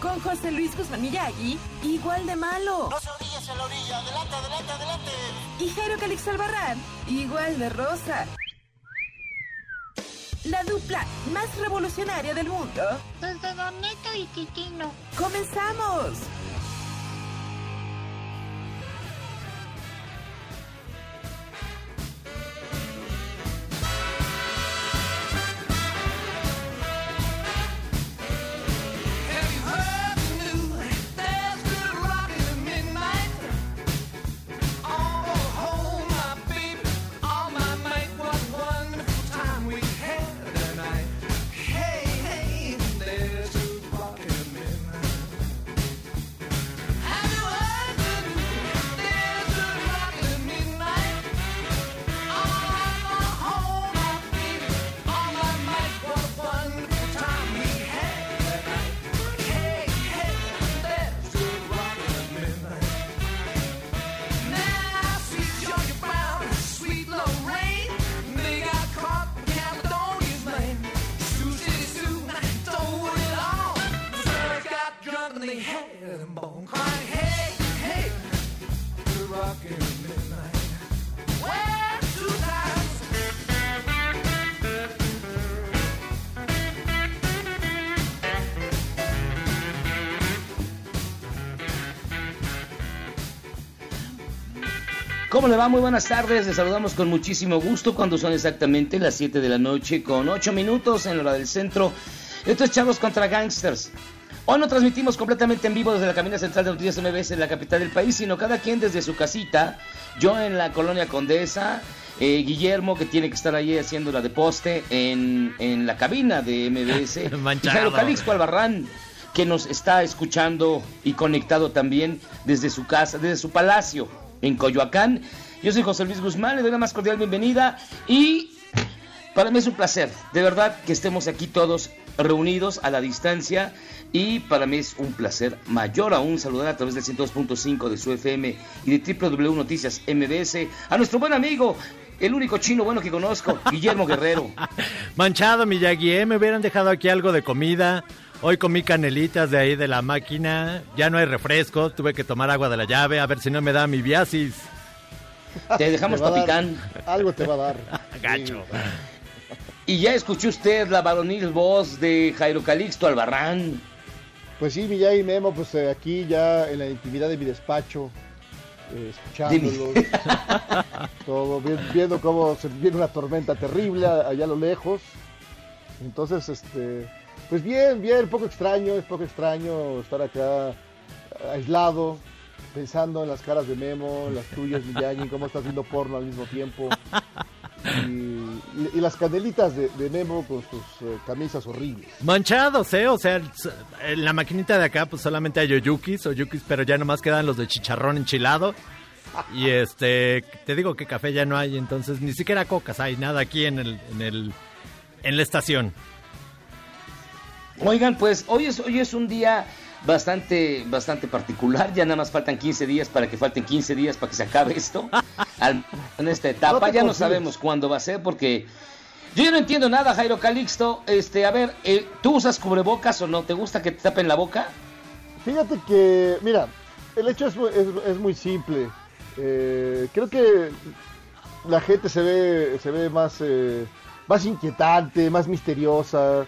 con José Luis Guzmán Miyagi, igual de malo. No se orillas en la orilla, adelante, adelante, adelante. Y Jairo Calix Albarrán, igual de rosa. La dupla más revolucionaria del mundo. Desde Don Neto y Quitino. ¡Comenzamos! ¿Cómo le va? Muy buenas tardes. Les saludamos con muchísimo gusto cuando son exactamente las 7 de la noche con 8 minutos en la hora del centro. Esto es Chavos contra Gangsters. Hoy no transmitimos completamente en vivo desde la cabina central de Noticias MBS en la capital del país, sino cada quien desde su casita. Yo en la colonia Condesa, eh, Guillermo que tiene que estar ahí haciendo la de poste en, en la cabina de MBS. y Manchado. Jairo Calixto Albarrán que nos está escuchando y conectado también desde su casa, desde su palacio en Coyoacán. Yo soy José Luis Guzmán, le doy la más cordial bienvenida y para mí es un placer, de verdad, que estemos aquí todos reunidos a la distancia y para mí es un placer mayor aún saludar a través del 102.5 de su FM y de www Noticias MBS a nuestro buen amigo, el único chino bueno que conozco, Guillermo Guerrero. Manchado, Miyagi, ¿eh? me hubieran dejado aquí algo de comida. Hoy comí canelitas de ahí de la máquina. Ya no hay refresco. Tuve que tomar agua de la llave a ver si no me da mi viasis. Te dejamos Te papicán. Algo te va a dar. Gacho. Y ya escuchó usted la varonil voz de Jairo Calixto Albarrán. Pues sí, Miyagi y Memo, pues eh, aquí ya en la intimidad de mi despacho, eh, escuchándolos, todo, vi- viendo cómo se viene una tormenta terrible allá a lo lejos. Entonces, este, pues bien, bien, poco extraño, es poco extraño estar acá eh, aislado, pensando en las caras de Memo, en las tuyas, Miyagi, cómo estás viendo porno al mismo tiempo. Y, y- las canelitas de, de Memo con sus eh, camisas horribles. Manchados, ¿eh? O sea, en la maquinita de acá pues solamente hay oyukis, oyukis, pero ya nomás quedan los de chicharrón enchilado. Y este, te digo que café ya no hay, entonces ni siquiera cocas hay, nada aquí en el, en el, en la estación. Oigan, pues hoy es, hoy es un día bastante, bastante particular. Ya nada más faltan 15 días para que falten 15 días para que se acabe esto. Al- en esta etapa ya no sabemos cuándo va a ser porque yo ya no entiendo nada, Jairo Calixto. Este, a ver, eh, ¿tú usas cubrebocas o no? ¿Te gusta que te tapen la boca? Fíjate que, mira, el hecho es, es, es muy simple. Eh, creo que la gente se ve, se ve más, eh, más inquietante, más misteriosa.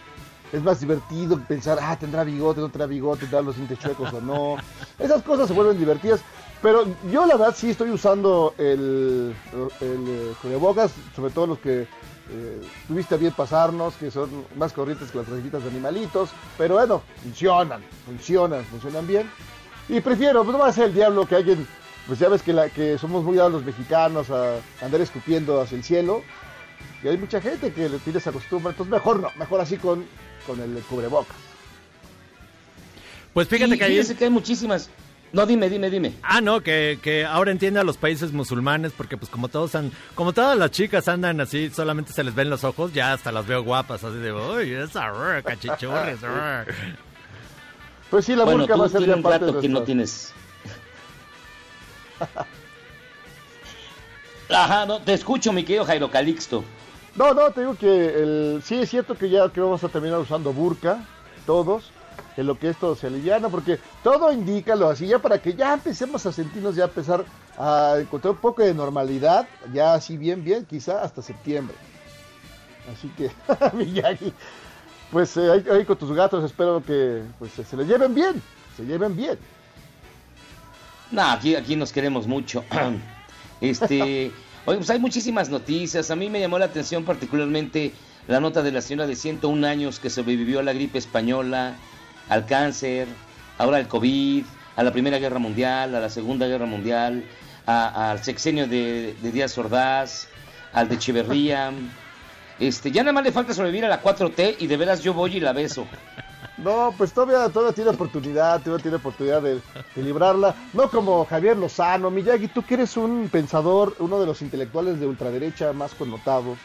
Es más divertido pensar, ah, tendrá bigote, no tendrá bigote, tendrá los dientes chuecos o no. Esas cosas se vuelven divertidas. Pero yo la verdad sí estoy usando el, el eh, cubrebocas, sobre todo los que eh, tuviste bien pasarnos, que son más corrientes que las tarjetitas de animalitos. Pero bueno, funcionan, funcionan, funcionan bien. Y prefiero, pues no va a ser el diablo que alguien, pues ya ves que, la, que somos muy dados los mexicanos a andar escupiendo hacia el cielo. Y hay mucha gente que le tiene esa costumbre, entonces mejor no, mejor así con, con el cubrebocas. Pues fíjate Y que ahí... fíjese que hay muchísimas. No, dime, dime, dime. Ah, no, que, que ahora entiende a los países musulmanes porque pues como todos han, como todas las chicas andan así, solamente se les ven los ojos, ya hasta las veo guapas, así de, uy, esa rrr, cachichurres. rrr". Pues sí, la bueno, burka va a ser ya un parte de que no tienes. Ajá, no, te escucho, mi querido Jairo Calixto. No, no, te digo que el, sí es cierto que ya que vamos a terminar usando burka, todos, en lo que esto se aliviana, porque todo indícalo así, ya para que ya empecemos a sentirnos, ya empezar a encontrar un poco de normalidad, ya así bien, bien, quizá hasta septiembre. Así que, Miyagi, pues eh, ahí, ahí con tus gatos espero que pues, se les lleven bien, se lleven bien. No, aquí, aquí nos queremos mucho. Este, oye, pues hay muchísimas noticias. A mí me llamó la atención particularmente la nota de la señora de 101 años que sobrevivió a la gripe española, al cáncer, ahora al COVID, a la Primera Guerra Mundial, a la Segunda Guerra Mundial, al sexenio de, de Díaz Ordaz, al de Echeverría. Este, ya nada más le falta sobrevivir a la 4T y de veras yo voy y la beso. No, pues todavía, todavía tiene oportunidad, todavía tiene oportunidad de, librarla. No como Javier Lozano, Miyagi, tú que eres un pensador, uno de los intelectuales de ultraderecha más connotados.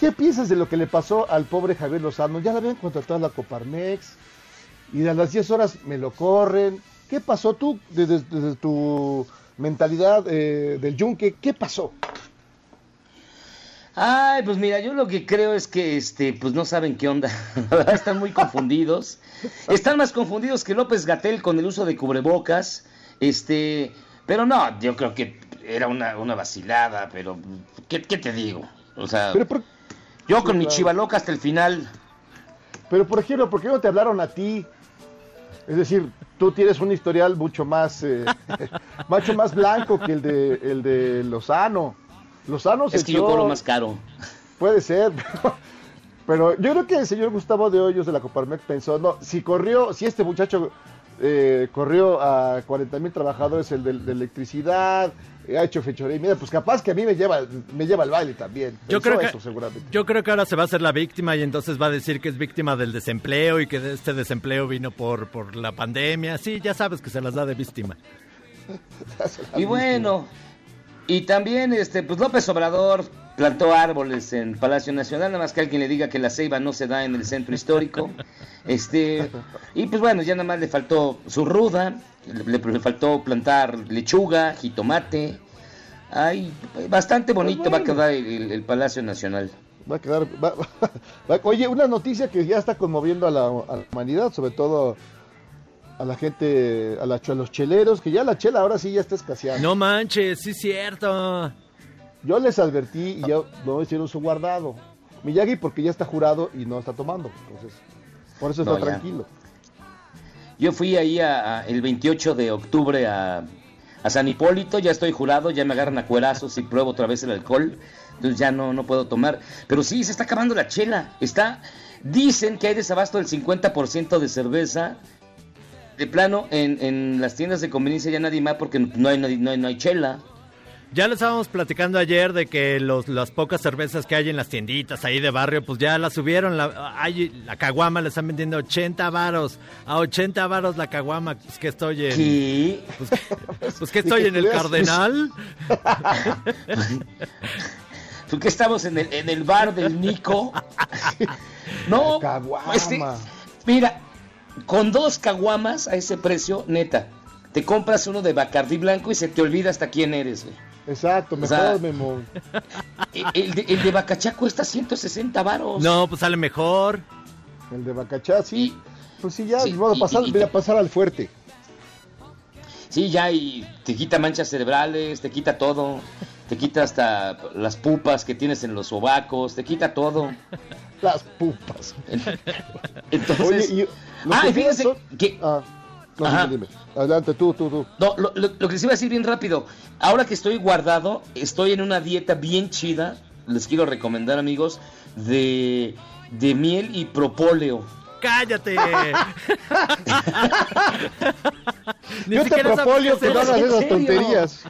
¿Qué piensas de lo que le pasó al pobre Javier Lozano? Ya le habían contratado a la Coparmex y a las 10 horas me lo corren. ¿Qué pasó tú desde, desde tu mentalidad eh, del yunque? ¿Qué pasó? Ay, pues mira, yo lo que creo es que este, pues no saben qué onda. Están muy confundidos. Están más confundidos que López Gatel con el uso de cubrebocas. Este, pero no, yo creo que era una, una vacilada, pero ¿qué, qué te digo? O sea, por, yo sí, con mi claro. chivaloca hasta el final. Pero por ejemplo, ¿por qué no te hablaron a ti? Es decir, tú tienes un historial mucho más, eh, mucho más blanco que el de, el de Lozano. Lozano se Es que yo cobro más caro. Puede ser, pero, pero yo creo que el señor Gustavo de Hoyos de la Coparmex pensó, no, si corrió, si este muchacho eh, corrió a 40 mil trabajadores el de, de electricidad, eh, ha hecho fechoría y mira, pues capaz que a mí me lleva, me lleva al baile también. Yo creo que eso seguramente. yo creo que ahora se va a hacer la víctima y entonces va a decir que es víctima del desempleo y que este desempleo vino por por la pandemia. Sí, ya sabes que se las da de víctima. Y bueno, y también este, pues López Obrador plantó árboles en Palacio Nacional, nada más que alguien le diga que la ceiba no se da en el centro histórico. Este, y pues bueno, ya nada más le faltó su ruda, le, le faltó plantar lechuga, jitomate. Ay, bastante bonito va a quedar el, el- Palacio Nacional. Va a quedar. va- va- oye, una noticia que ya está conmoviendo a la, a la humanidad, sobre todo a la gente, a, la- a los cheleros, que ya la chela ahora sí ya está escaseando. No manches, sí es cierto. Yo les advertí y ya no hicieron su guardado. Miyagi porque ya está jurado y no está tomando. Entonces, por eso está No, tranquilo. Yo fui ahí a- a- el 28 de octubre a, a San Hipólito, ya estoy jurado, ya me agarran a cuerazos y pruebo otra vez el alcohol, entonces ya no, no puedo tomar. Pero sí, se está acabando la chela, está, dicen que hay desabasto del 50% de cerveza, de plano, en, en las tiendas de conveniencia ya nadie más porque no hay, no hay, no hay, chela. Ya les estábamos platicando ayer de que los, las pocas cervezas que hay en las tienditas ahí de barrio, pues ya las subieron. La, hay, la caguama le están vendiendo 80 varos. A 80 varos la caguama. Pues que estoy en... ¿Qué? Pues, pues que estoy en el Cardenal. ¿Por qué estamos en el, en el bar del Nico? No, Caguama. este, mira, con dos caguamas a ese precio, neta, te compras uno de Bacardí blanco y se te olvida hasta quién eres, güey. Exacto, mejor, sea, Memo. El, el de, el de Bacachá cuesta 160 varos. No, pues sale mejor. El de Bacachá, sí. Y- Pues sí, ya, Sí, y- pasar, y- voy a pasar al fuerte. Sí, ya, y te quita manchas cerebrales, te quita todo. Te quita hasta las pupas que tienes en los sobacos, te quita todo. Las pupas. Entonces, Oye, ah, y fíjense son- que Ah, No, Ajá. dime, dime. Adelante, tú, tú, tú. No, lo, lo- lo que les iba a decir bien rápido. Ahora que estoy guardado, estoy en una dieta bien chida. Les quiero recomendar, amigos, de, de miel y propóleo. ¡Cállate! Ni Yo te sabes que no es hagas ¿En esas serio? tonterías.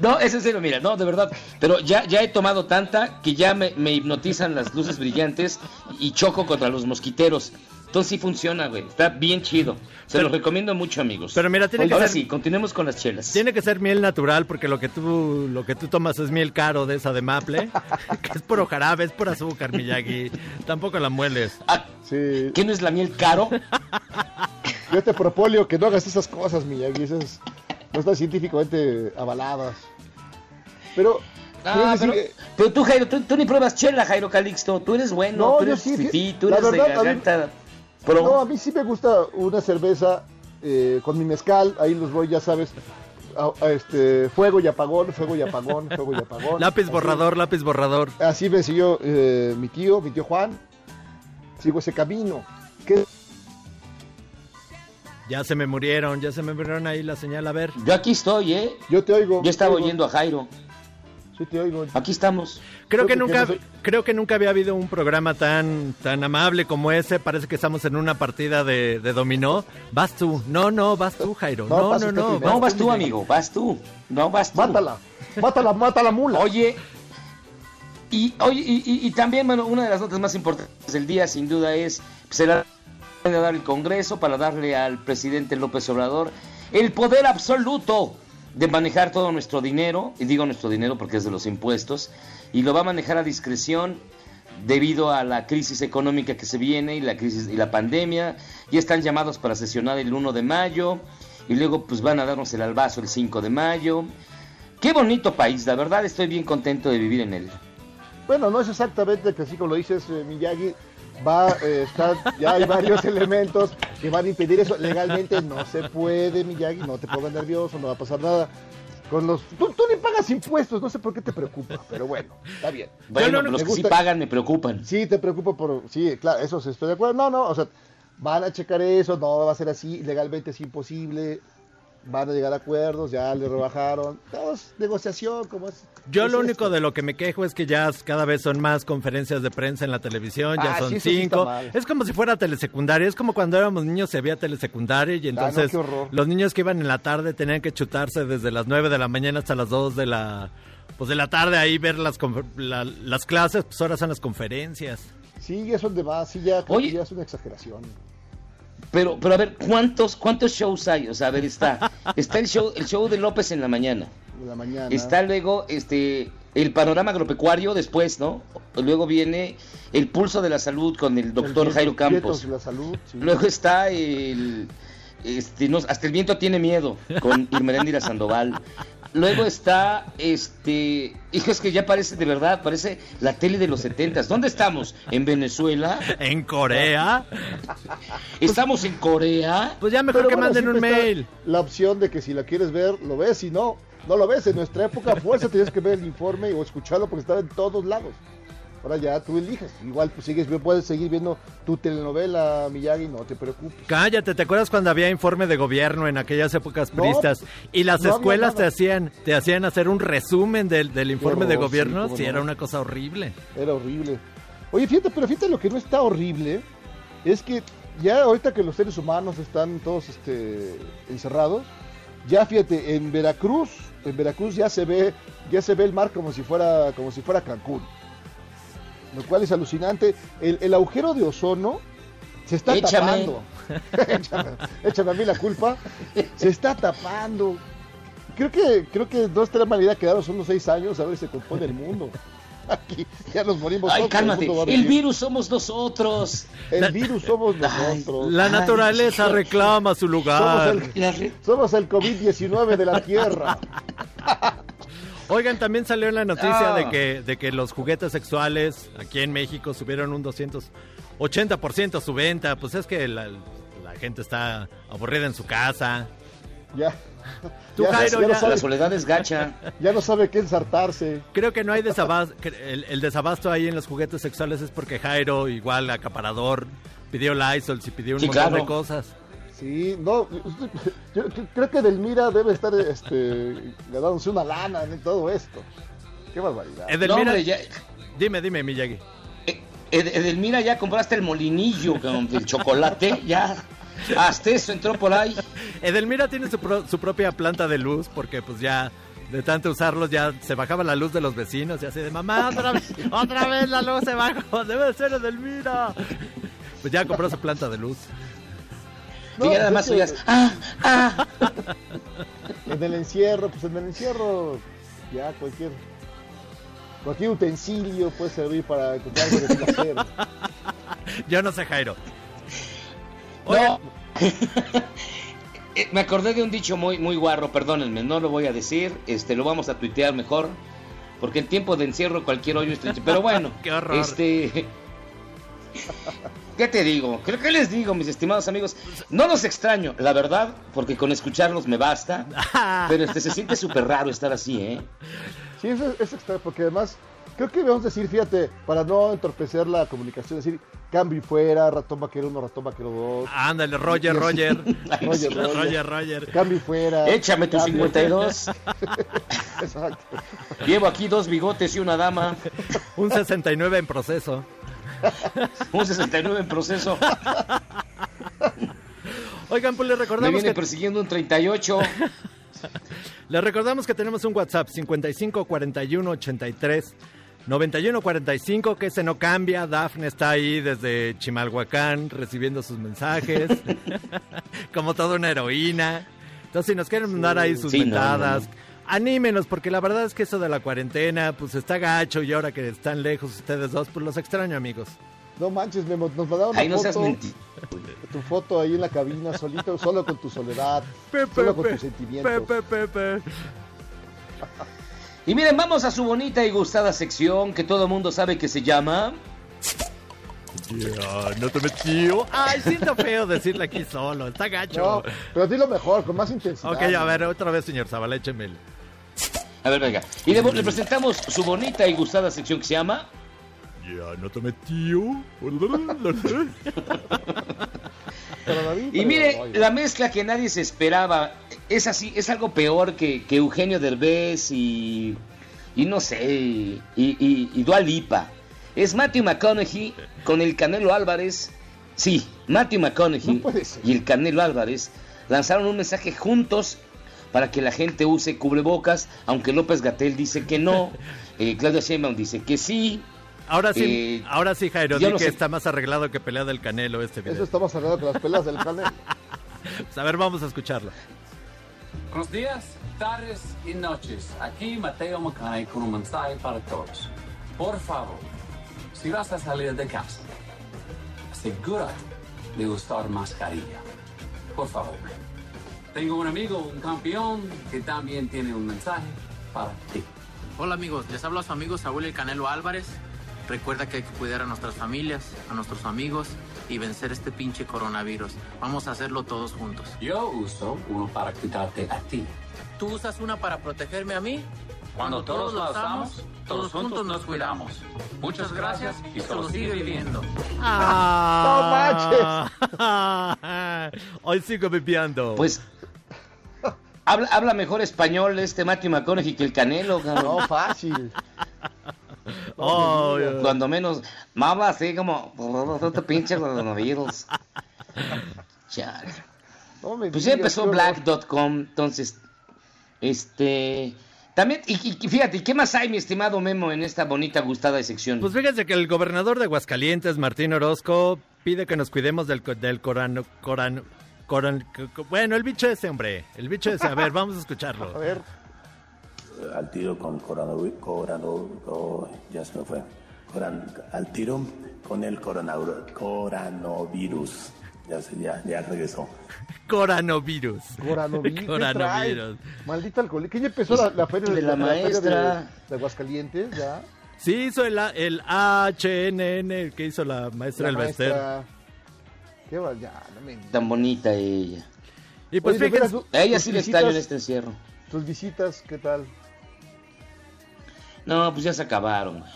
No, es en serio, mira, no, de verdad. Pero ya, ya he tomado tanta que ya me, me hipnotizan las luces brillantes y choco contra los mosquiteros. Entonces sí funciona, güey. Está bien chido. Se Pero- los recomiendo mucho, amigos. Pero mira, tiene que Ahora ser- sí, continuemos con las chelas. Tiene que ser miel natural porque lo que tú lo que tú tomas es miel caro de esa de maple, que es puro jarabe, es por azúcar, Miyagi. Tampoco la mueles. Ah, Sí. ¿Qué no es la miel caro? Yo te propolio que no hagas esas cosas, Miyagi. Esas no están científicamente avaladas. Pero, Ah, pero, que- pero tú, Jairo, tú, tú ni pruebas chela, Jairo Calixto. Tú eres bueno, No, tú eres sí, fifí, fí- tú la eres de verdad, a mí- garganta. Pro. no, a mí sí me gusta una cerveza eh, con mi mezcal. Ahí los voy, ya sabes. a- a este, fuego y apagón, fuego y apagón, fuego y apagón. Lápiz Así- borrador, lápiz borrador. Así me siguió eh, mi tío, mi tío Juan. Sigo ese camino. ¿Qué? Ya se me murieron, ya se me murieron ahí la señal. A ver, Yo aquí estoy, ¿eh? Yo te oigo. Yo estaba oigo. oyendo a Jairo. Sí, te oigo. Aquí estamos. creo Creo que que nunca, no soy- creo que nunca había habido un programa tan, tan amable como ese. Parece que estamos en una partida de, de dominó. Vas tú, no, no, vas tú, Jairo. No, No, no, no. vas tú, amigo, vas tú. No, vas tú. Mátala. Mátala, mátala, mula. Oye, y, oye, y, y- y también, bueno, una de las notas más importantes del día, sin duda, es se la van a dar el Congreso para darle al presidente López Obrador el poder absoluto de manejar todo nuestro dinero, y digo nuestro dinero porque es de los impuestos, y lo va a manejar a discreción debido a la crisis económica que se viene y la crisis y la pandemia. Ya están llamados para sesionar el 1 de mayo y luego pues van a darnos el albazo el 5 de mayo. Qué bonito país, la verdad estoy bien contento de vivir en él. Bueno, no es exactamente que así como lo dices, eh, Miyagi. Va, eh, está, ya hay varios elementos que van a impedir eso. Legalmente no se puede, Miyagi. No te pongas nervioso, no va a pasar nada. Con los, tú, tú ni pagas impuestos, no sé por qué te preocupa, pero bueno, está bien. Bueno, me los que sí pagan me preocupan. Sí, te preocupa por. Sí, claro, eso sí estoy de acuerdo. No, no, o sea, van a checar eso, no va a ser así, legalmente es imposible. Van a llegar a acuerdos, ya le rebajaron. Todo es negociación, como es. Yo es lo único esto. de lo que me quejo es que ya cada vez son más conferencias de prensa en la televisión, ya Ah, son sí, sí cinco. es como si fuera telesecundaria, es como cuando éramos niños se había telesecundaria y Ah, no, entonces los niños que iban en la tarde tenían que chutarse desde las 9 de la mañana hasta las 2 de la pues de la tarde ahí ver las la- las clases, pues ahora son las conferencias. Sí, ya son de más, sí, Oye. ya es una exageración. Pero, pero a ver, ¿cuántos, cuántos shows hay? O sea, a ver, está, está el show, el show de López en la mañana. La mañana. Está luego este el panorama agropecuario después, ¿no? Luego viene el pulso de la salud con el doctor Jairo Campos. de la salud, sí. Luego está el este no, hasta el viento tiene miedo con Irmeréndira Sandoval. Luego está este, hijo es que ya parece de verdad, parece la tele de los setentas. ¿Dónde estamos? ¿En Venezuela? En Corea, ¿Estamos en Corea? pues ya mejor Pero que bueno, manden un mail. La opción de que si la quieres ver, lo ves, si no, no lo ves. En nuestra época, fuerza tenías que ver el informe o escucharlo porque estaba en todos lados. Ahora ya tú eliges. Igual pues sigues, puedes seguir viendo tu telenovela, Miyagi, no te preocupes. Cállate, ¿te acuerdas cuando había informe de gobierno en aquellas épocas No, priistas y las no escuelas te hacían te hacían hacer un resumen del, del informe de sí, gobierno? Sí, no. era una cosa horrible. Era horrible. Oye, fíjate, pero fíjate lo que no está horrible es que ya ahorita que los seres humanos están todos este, encerrados, ya fíjate, en Veracruz, en Veracruz ya se ve, ya se ve el mar como si fuera, como si fuera Cancún. Lo cual es alucinante. El, el agujero de ozono se está Échame. tapando. échame, échame a mí la culpa. Se está tapando. Creo que, creo que no estaría mal idea quedarnos unos seis años a ver si se compone el mundo. Aquí ya nos morimos Ay, todos, cálmate. el El virus somos nosotros. El virus somos nosotros. La naturaleza reclama su Somos lugar. el, La re- somos el COVID-19 de la Tierra. Oigan, también salió la noticia Ah. de que de que los juguetes sexuales aquí en México subieron un 280% su venta. Pues es que la, la gente está aburrida en su casa. Ya. Tú, ya, Jairo, ya no ya- sabe, La soledad es gacha. ya no sabe qué ensartarse. Creo que no hay desabasto. El, el desabasto ahí en los juguetes sexuales es porque Jairo, igual acaparador, pidió Lysol y pidió un Sí, montón claro. de cosas. Sí, no, yo creo que Delmira debe estar este, ganándose una lana en todo esto. Qué barbaridad. Edelmira, No, hombre, ya- dime, dime, Miyagi. Eh, Ed- Edelmira, ya compraste el molinillo cabrón, del chocolate, ya. Hasta eso entró por ahí. Edelmira tiene su, pro- su propia planta de luz porque pues ya de tanto usarlos ya se bajaba la luz de los vecinos y así de mamá, otra vez, otra vez la luz se bajó, debe de ser Edelmira. Pues ya compró su planta de luz. No, y ya nada más que oías, ah, ah. En el encierro, pues en el encierro, ya cualquier cualquier utensilio puede servir para encontrar algo de placer. Yo no sé, Jairo. No. Eh, Me acordé de un dicho muy, muy guarro, perdónenme, no lo voy a decir, este, lo vamos a tuitear mejor, porque en tiempo de encierro cualquier hoyo es triste. Pero bueno, Qué horror. este, ¿qué te digo? ¿Qué, qué les digo, mis estimados amigos? No los extraño, la verdad, porque con escucharlos me basta, pero este, se siente súper raro estar así, ¿eh? Sí, eso es extraño, porque además, creo que debemos decir, fíjate, para no entorpecer la comunicación, decir cambio y fuera, ratón vaquero 1, ratón vaquero 2, Ándale, Roger, Roger. Roger. Roger. Roger, Roger. cambio y fuera. Échame tu cambio. 52, Exacto. llevo aquí dos bigotes y una dama, Un 69 en proceso. un 69 en proceso, Oigan, pues les me recordamos viene que persiguiendo un 38. Les recordamos que tenemos un WhatsApp 55 41 83 91 45 que ese no cambia. Dafne está ahí desde Chimalhuacán recibiendo sus mensajes como toda una heroína. Entonces si nos quieren mandar ahí sus Sí, no, mentadas, no, no. Anímenos porque la verdad es que eso de la cuarentena pues está gacho y ahora que están lejos ustedes dos pues los extraño amigos. No manches, Memo, nos mandaron una Ahí no seas foto, tu foto ahí en la cabina, solito, solo con tu soledad, solo con tus sentimientos. Pepe, Pepe. Y miren, vamos a su bonita y gustada sección que todo mundo sabe que se llama. Ya, no te metió. Ay, siento feo decirle aquí solo, está gacho. No, pero dilo mejor, con más intensidad. Ok, a ver, otra vez, señor Zavala, écheme el... A ver, venga. Y le, le presentamos su bonita y gustada sección que se llama. Ya, no te David, Y mire, la mezcla que nadie se esperaba. Es así, es algo peor que, que Eugenio Derbez y. Y no sé. Y, y, y Dua Lipa. Es Matthew McConaughey con el Canelo Álvarez. Sí, Matthew McConaughey No y el Canelo Álvarez lanzaron un mensaje juntos para que la gente use cubrebocas, aunque López Gatel dice que no, eh, Claudia Sheinbaum dice que sí. Ahora sí, Eh, ahora sí, Jairo, di no que sé. está más arreglado que pelea del Canelo este Eso video. estamos hablando con las pelas del. Pues, a ver, vamos a escucharlo. Buenos días, tardes y noches. Aquí Mateo Macay con un mensaje para todos. Por favor, si vas a salir de casa, asegúrate de usar mascarilla. Por favor. Tengo un amigo, un campeón, que también tiene un mensaje para ti. Hola amigos, les habla su amigo Saúl El Canelo Álvarez. Recuerda que hay que cuidar a nuestras familias, a nuestros amigos y vencer este pinche coronavirus. Vamos a hacerlo todos juntos. Yo uso uno para cuidarte a ti. ¿Tú usas una para protegerme a mí? Cuando todos la usamos, todos juntos nos cuidamos. Muchas gracias y solo sigue viviendo. Ah, Hoy sigo viviendo. Pues. Habla, habla mejor español este Matthew McConaughey que el Canelo, cabrón. No, fácil. Oh, Cuando menos, me habla así como, no te pinches coronavirus. Chale. No Pues ya empezó black.com, entonces, este, también, y, y fíjate, ¿qué más hay, mi estimado Memo, en esta bonita, gustada sección? Pues fíjense que el gobernador de Aguascalientes, Martín Orozco, pide que nos cuidemos del, del corano, corano, coran- co- co- bueno, el bicho ese, hombre, el bicho ese, a ver, vamos a escucharlo. A ver, al tiro con coronavirus, ya se me fue, Coran- al tiro con el coronavirus, coronavirus, ya, se, ya, ya regresó. Coronavirus. Coronavirus. ¿qué Coronavirus. alcohol. ¿Qué ya empezó la, la feria De la maestra. de, de Aguascalientes? Ya. Sí, hizo el, el HNN el que hizo la maestra La del Bester. maestra. Qué va, ya, no me. Tan bonita ella. Y pues Oye, fíjense, tú- A ella sí le extraño en este encierro. Tus visitas, ¿qué tal? No, pues ya se acabaron, güey.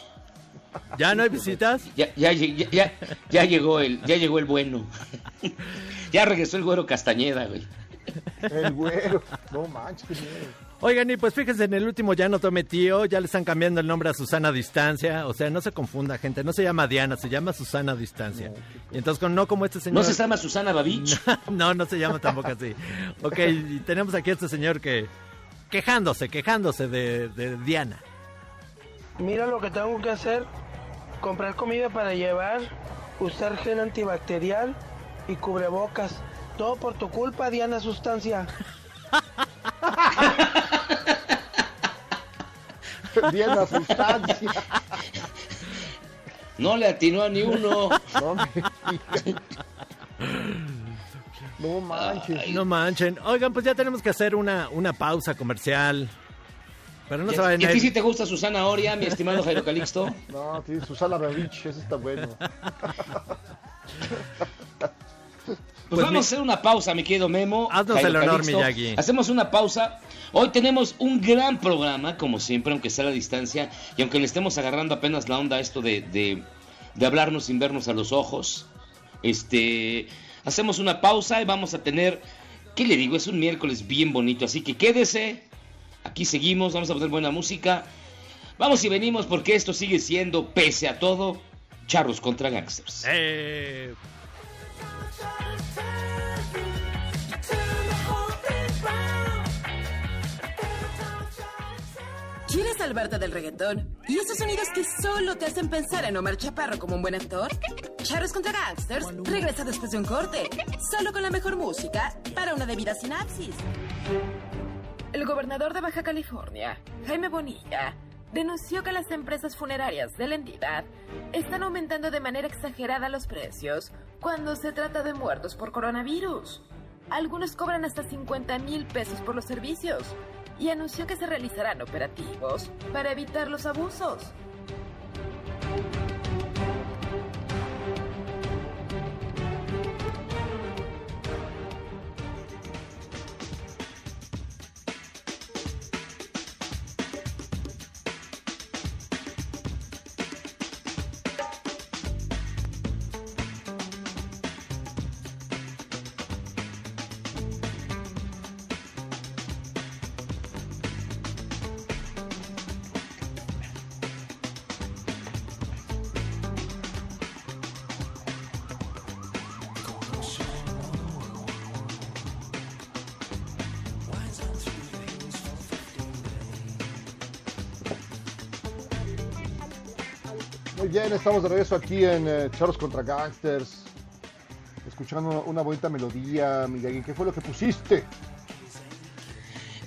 ¿Ya no hay visitas? Ya, ya, ya, ya, ya llegó el, ya llegó el bueno. ya regresó el güero Castañeda, güey. El güero. No manches, qué miedo. Oigan, y pues fíjense, en el último ya no tome tío, ya le están cambiando el nombre a Susana Distancia. O sea, no se confunda, gente. No se llama Diana, se llama Susana Distancia. Y entonces, con, no como este señor. ¿No se llama Susana Babich? no, no se llama tampoco así. Ok, y tenemos aquí a este señor que. Quejándose, quejándose de, de Diana. Mira lo que tengo que hacer: comprar comida para llevar, usar gel antibacterial y cubrebocas. Todo por tu culpa, Diana Sustancia. Diana Sustancia. No le atinó a ni uno. No. No manches. No manchen. Oigan, pues ya tenemos que hacer una, una pausa comercial. Pero no se vayan ¿Y a ti sí te gusta Susana Oria, mi estimado Jairo Calixto? No, sí, Susana Babich, eso está bueno. Pues, vamos a hacer una pausa, mi querido Memo. Haznos Jairo el honor, Calixto. Miyagi. Hacemos una pausa. Hoy tenemos un gran programa, como siempre, aunque sea a la distancia, y aunque le estemos agarrando apenas la onda a esto de, de, de hablarnos sin vernos a los ojos. Este, hacemos una pausa y vamos a tener, ¿qué le digo? Es un miércoles bien bonito, así que quédese. Aquí seguimos, vamos a poner buena música. Vamos y venimos porque esto sigue siendo, pese a todo, charros contra gangsters. Eh, salvarte del reggaetón? ¿Y esos sonidos que solo te hacen pensar en Omar Chaparro como un buen actor? Charros contra Gangsters regresa después de un corte, solo con la mejor música para una debida sinapsis. El gobernador de Baja California, Jaime Bonilla, denunció que las empresas funerarias de la entidad están aumentando de manera exagerada los precios cuando se trata de muertos por coronavirus. Algunos cobran hasta 50 mil pesos por los servicios y anunció que se realizarán operativos para evitar los abusos. Muy bien, estamos de regreso aquí en eh, contra Gangsters. Escuchando una bonita melodía, Miyagi. ¿Qué fue lo que pusiste?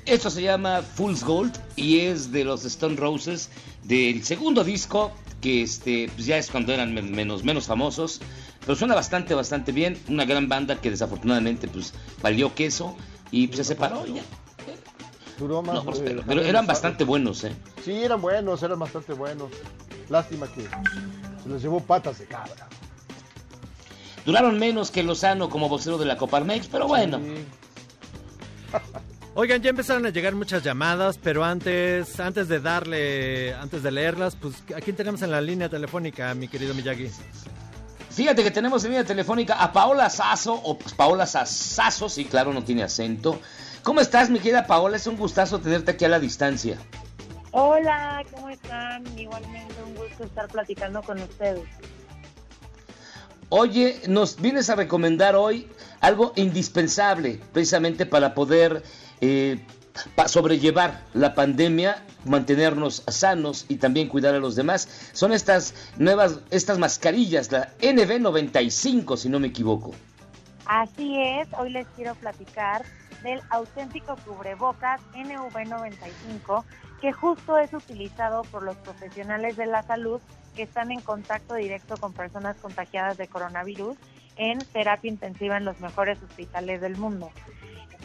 Esto se llama Fool's Gold y es de los Stone Roses del segundo disco que este pues ya es cuando eran men- menos menos famosos, pero suena bastante bastante bien, una gran banda que desafortunadamente pues valió queso y pues se separó ya. Duró más. No, eh, pero, pero eran bastante buenos, eh. Sí, eran buenos, eran bastante buenos. Lástima que se les llevó patas de cabra. Duraron menos que Lozano como vocero de la Coparmex, pero bueno. Oigan, ya empezaron a llegar muchas llamadas, pero antes, antes de darle, antes de leerlas, pues ¿a quién tenemos en la línea telefónica, mi querido Miyagi? Fíjate que tenemos en línea telefónica a Paola Sasso, o pues, Paola Sasso, sí, claro, no tiene acento. ¿Cómo estás, mi querida Paola? Es un gustazo tenerte aquí a la distancia. Hola, ¿cómo están? Igualmente un gusto estar platicando con ustedes. Oye, nos vienes a recomendar hoy algo indispensable precisamente para poder eh, pa- sobrellevar la pandemia, mantenernos sanos y también cuidar a los demás. Son estas nuevas, estas mascarillas, la NB95, si no me equivoco. Así es, hoy les quiero platicar del auténtico cubrebocas NV95 que justo es utilizado por los profesionales de la salud que están en contacto directo con personas contagiadas de coronavirus en terapia intensiva en los mejores hospitales del mundo.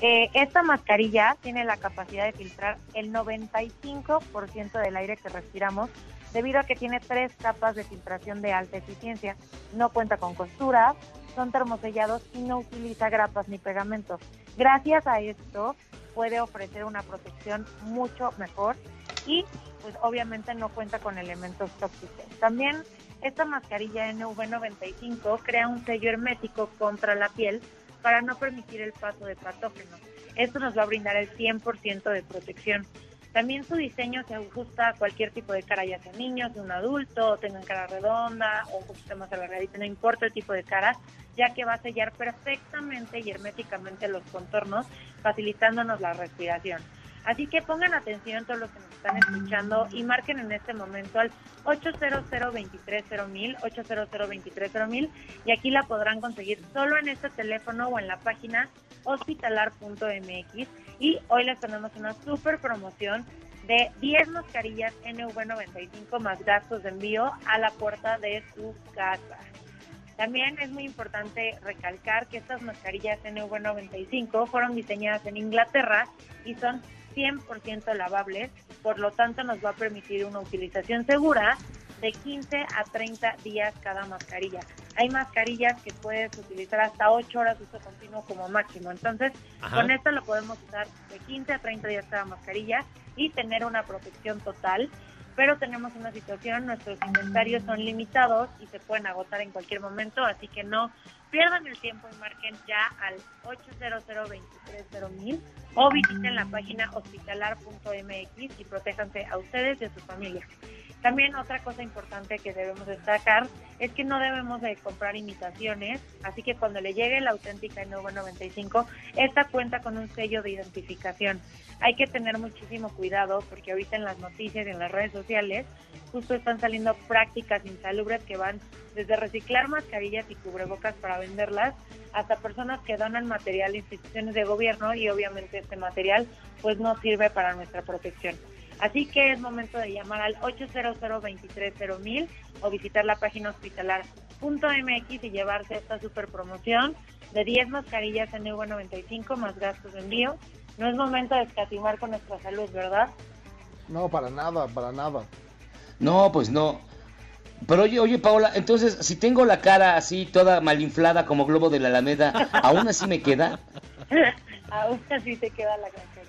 Eh, esta mascarilla tiene la capacidad de filtrar el 95% del aire que respiramos debido a que tiene tres capas de filtración de alta eficiencia. No cuenta con costuras, son termosellados y no utiliza grapas ni pegamentos. Gracias a esto puede ofrecer una protección mucho mejor y pues obviamente no cuenta con elementos tóxicos. También esta mascarilla NV95 crea un sello hermético contra la piel para no permitir el paso de patógenos. Esto nos va a brindar el 100% de protección. También su diseño se ajusta a cualquier tipo de cara, ya sea niños, de un adulto, tengan cara redonda o un poquito más alargadita, no importa el tipo de cara, ya que va a sellar perfectamente y herméticamente los contornos, facilitándonos la respiración. Así que pongan atención todos los que nos están escuchando y marquen en este momento al 800 230 800 230 y aquí la podrán conseguir solo en este teléfono o en la página hospitalar.mx y hoy les tenemos una super promoción de 10 mascarillas NV95 más gastos de envío a la puerta de su casa. También es muy importante recalcar que estas mascarillas NV95 fueron diseñadas en Inglaterra y son 100% lavables, por lo tanto nos va a permitir una utilización segura de 15 a 30 días cada mascarilla. Hay mascarillas que puedes utilizar hasta 8 horas de uso continuo como máximo. Entonces, con esto lo podemos usar de 15 a 30 días cada mascarilla y tener una protección total. Pero tenemos una situación, nuestros inventarios son limitados y se pueden agotar en cualquier momento, así que no pierdan el tiempo y marquen ya al 800 230 o visiten la página hospitalar.mx y protéjanse a ustedes y a su familia. También otra cosa importante que debemos destacar es que no debemos de comprar imitaciones, así que cuando le llegue la auténtica N95, esta cuenta con un sello de identificación. Hay que tener muchísimo cuidado porque ahorita en las noticias y en las redes sociales justo están saliendo prácticas insalubres que van desde reciclar mascarillas y cubrebocas para venderlas hasta personas que donan material a instituciones de gobierno y obviamente este material pues no sirve para nuestra protección. Así que es momento de llamar al 800 230 o visitar la página hospitalar.mx y llevarse esta super promoción de 10 mascarillas en Evo 95 más gastos de envío. No es momento de escatimar con nuestra salud, ¿verdad? No, para nada, para nada. No, pues no. Pero oye, oye, Paola, entonces, si tengo la cara así toda mal inflada como globo de la Alameda, ¿aún así me queda? aún así te queda la mascarilla.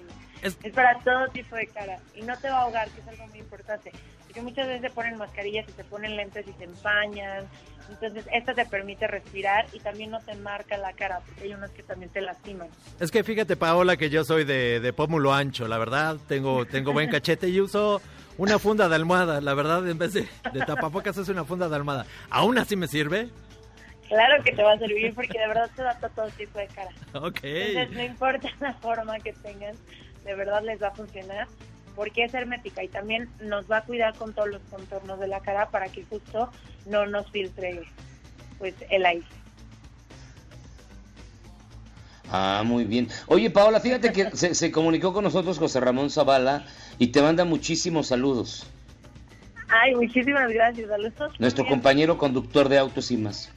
Es... para todo tipo de cara y no te va a ahogar, que es algo muy importante. Porque muchas veces se ponen mascarillas y se ponen lentes y se empañan. Entonces, esta te permite respirar y también no te marca la cara, porque hay unos que también te lastiman. Es que fíjate, Paola, que yo soy de, de pómulo ancho, la verdad. Tengo, tengo buen cachete y uso una funda de almohada. La verdad, en vez de, de tapabocas, es una funda de almohada. ¿Aún así me sirve? Claro que te va a servir porque de verdad te adapta todo tipo de cara. Ok. Entonces, no importa la forma que tengan, de verdad les va a funcionar porque es hermética y también nos va a cuidar con todos los contornos de la cara para que justo no nos filtre pues el aire. Ah, muy bien. Oye, Paola, fíjate que se, se, comunicó con nosotros José Ramón Zavala y te manda muchísimos saludos. Ay, muchísimas gracias. Saludos. Nuestro compañero conductor de autos y más.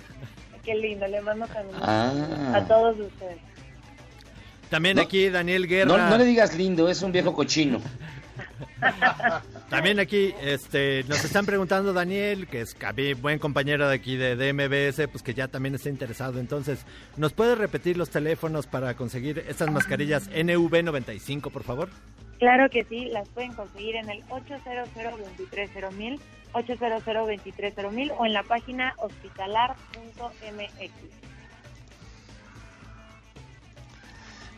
Qué lindo, le mando saludos ah. a todos ustedes. También aquí Daniel Guerra. No, no, le digas lindo, es un viejo cochino. También aquí este, nos están preguntando Daniel, que es buen compañero de aquí de DMBS, pues que ya también está interesado. Entonces, ¿nos puede repetir los teléfonos para conseguir estas mascarillas NV95, por favor? Claro que sí, las pueden conseguir en el 800 230 800 230 o en la página hospitalar.mx.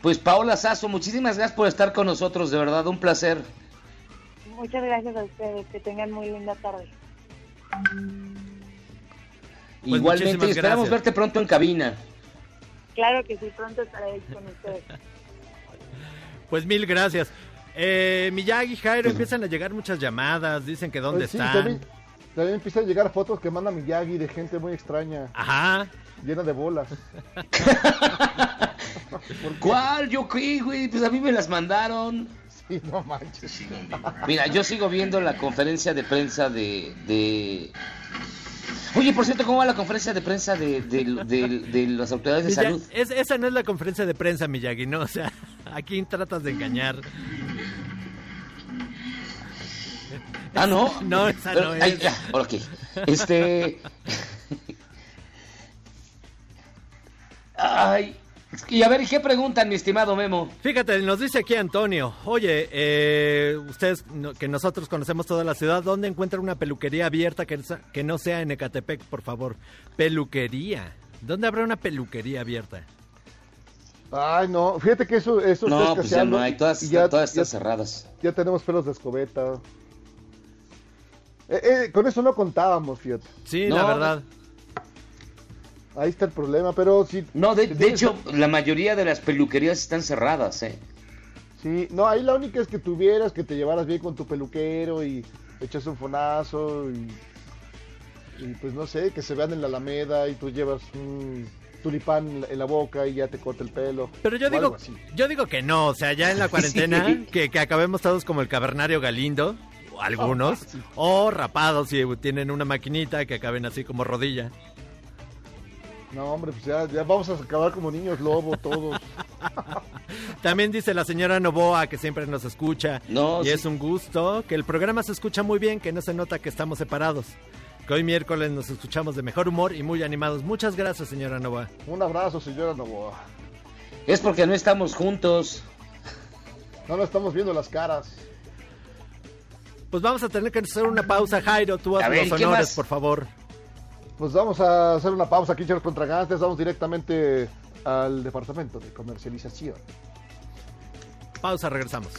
Pues Paola Sazo, muchísimas gracias por estar con nosotros, de verdad, un placer. Muchas gracias a ustedes, que tengan muy linda tarde. Pues Igualmente, esperamos verte pronto en cabina. Claro que sí, pronto estaré ahí con ustedes. Pues mil gracias. Eh, Miyagi, Jairo, empiezan a llegar muchas llamadas, dicen que dónde Pues sí, están. También, también empiezan a llegar fotos que manda Miyagi de gente muy extraña. Ajá. Llena de bolas. ¿Cuál? ¿Yo qué, güey? Pues a mí me las mandaron. Sí, no manches. Mira, yo sigo viendo la conferencia de prensa de... de... Oye, por cierto, ¿cómo va la conferencia de prensa de, de, de, de las autoridades de Miyagi- salud? es- esa no es la conferencia de prensa, Miyagi, ¿no? O sea, aquí tratas de engañar. Ah, ¿no? No, esa Pero- no ay, es. ya, ok. Este... Ay, Y a ver, ¿y qué preguntan, mi estimado Memo? Fíjate, nos dice aquí Antonio, oye, eh, ustedes no- que nosotros conocemos toda la ciudad, ¿dónde encuentran una peluquería abierta que, no sea en Ecatepec, por favor? Peluquería. ¿Dónde habrá una peluquería abierta? Ay, no, fíjate que eso, eso No, está pues ya no hay, todas, ya- todas están ya- cerradas. Ya tenemos pelos de escobeta. Eh, eh, con eso no contábamos, fíjate. Sí, No, la verdad. Ahí está el problema, pero sí. No, de, si de tienes- hecho, la mayoría de las peluquerías están cerradas, ¿eh? Sí, no, ahí la única es que tuvieras, que te llevaras bien con tu peluquero y echas un fonazo y, y pues no sé, que se vean en la alameda y tú llevas un tulipán en la, boca y ya te corta el pelo. Pero yo digo, yo digo que no, o sea, ya en la cuarentena, Sí. que, que acabemos todos como el cavernario Galindo, o algunos, o rapados si tienen una maquinita que acaben así como rodilla. No, hombre, pues ya, ya vamos a acabar como niños lobo todos. También dice la señora Novoa que siempre nos escucha No, y sí. es un gusto, que el programa se escucha muy bien, que no se nota que estamos separados. Que hoy miércoles nos escuchamos de mejor humor y muy animados. Muchas gracias, señora Novoa. Un abrazo, señora Novoa. Es porque no estamos juntos. No nos estamos viendo las caras. Pues vamos a tener que hacer una pausa, Jairo. Tú haz los ¿qué honores, por favor. Pues vamos a hacer una pausa aquí, Charles contra Gangsters. Vamos directamente al departamento de comercialización. Pausa, regresamos.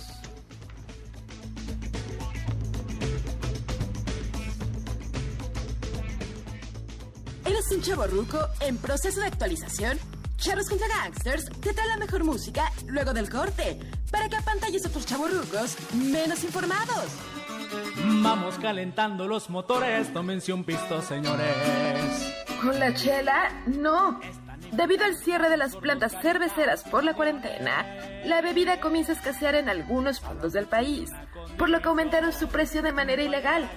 ¿Eres un chavo ruco en proceso de actualización? Charros contra Gangsters te trae la mejor música luego del corte para que apantalles a tus chavorrucos menos informados. Vamos calentando los motores, tómense un pisto, señores. ¿Con la chela? No. Debido al cierre de las plantas cerveceras por la cuarentena, la bebida comienza a escasear en algunos puntos del país, por lo que aumentaron su precio de manera ilegal.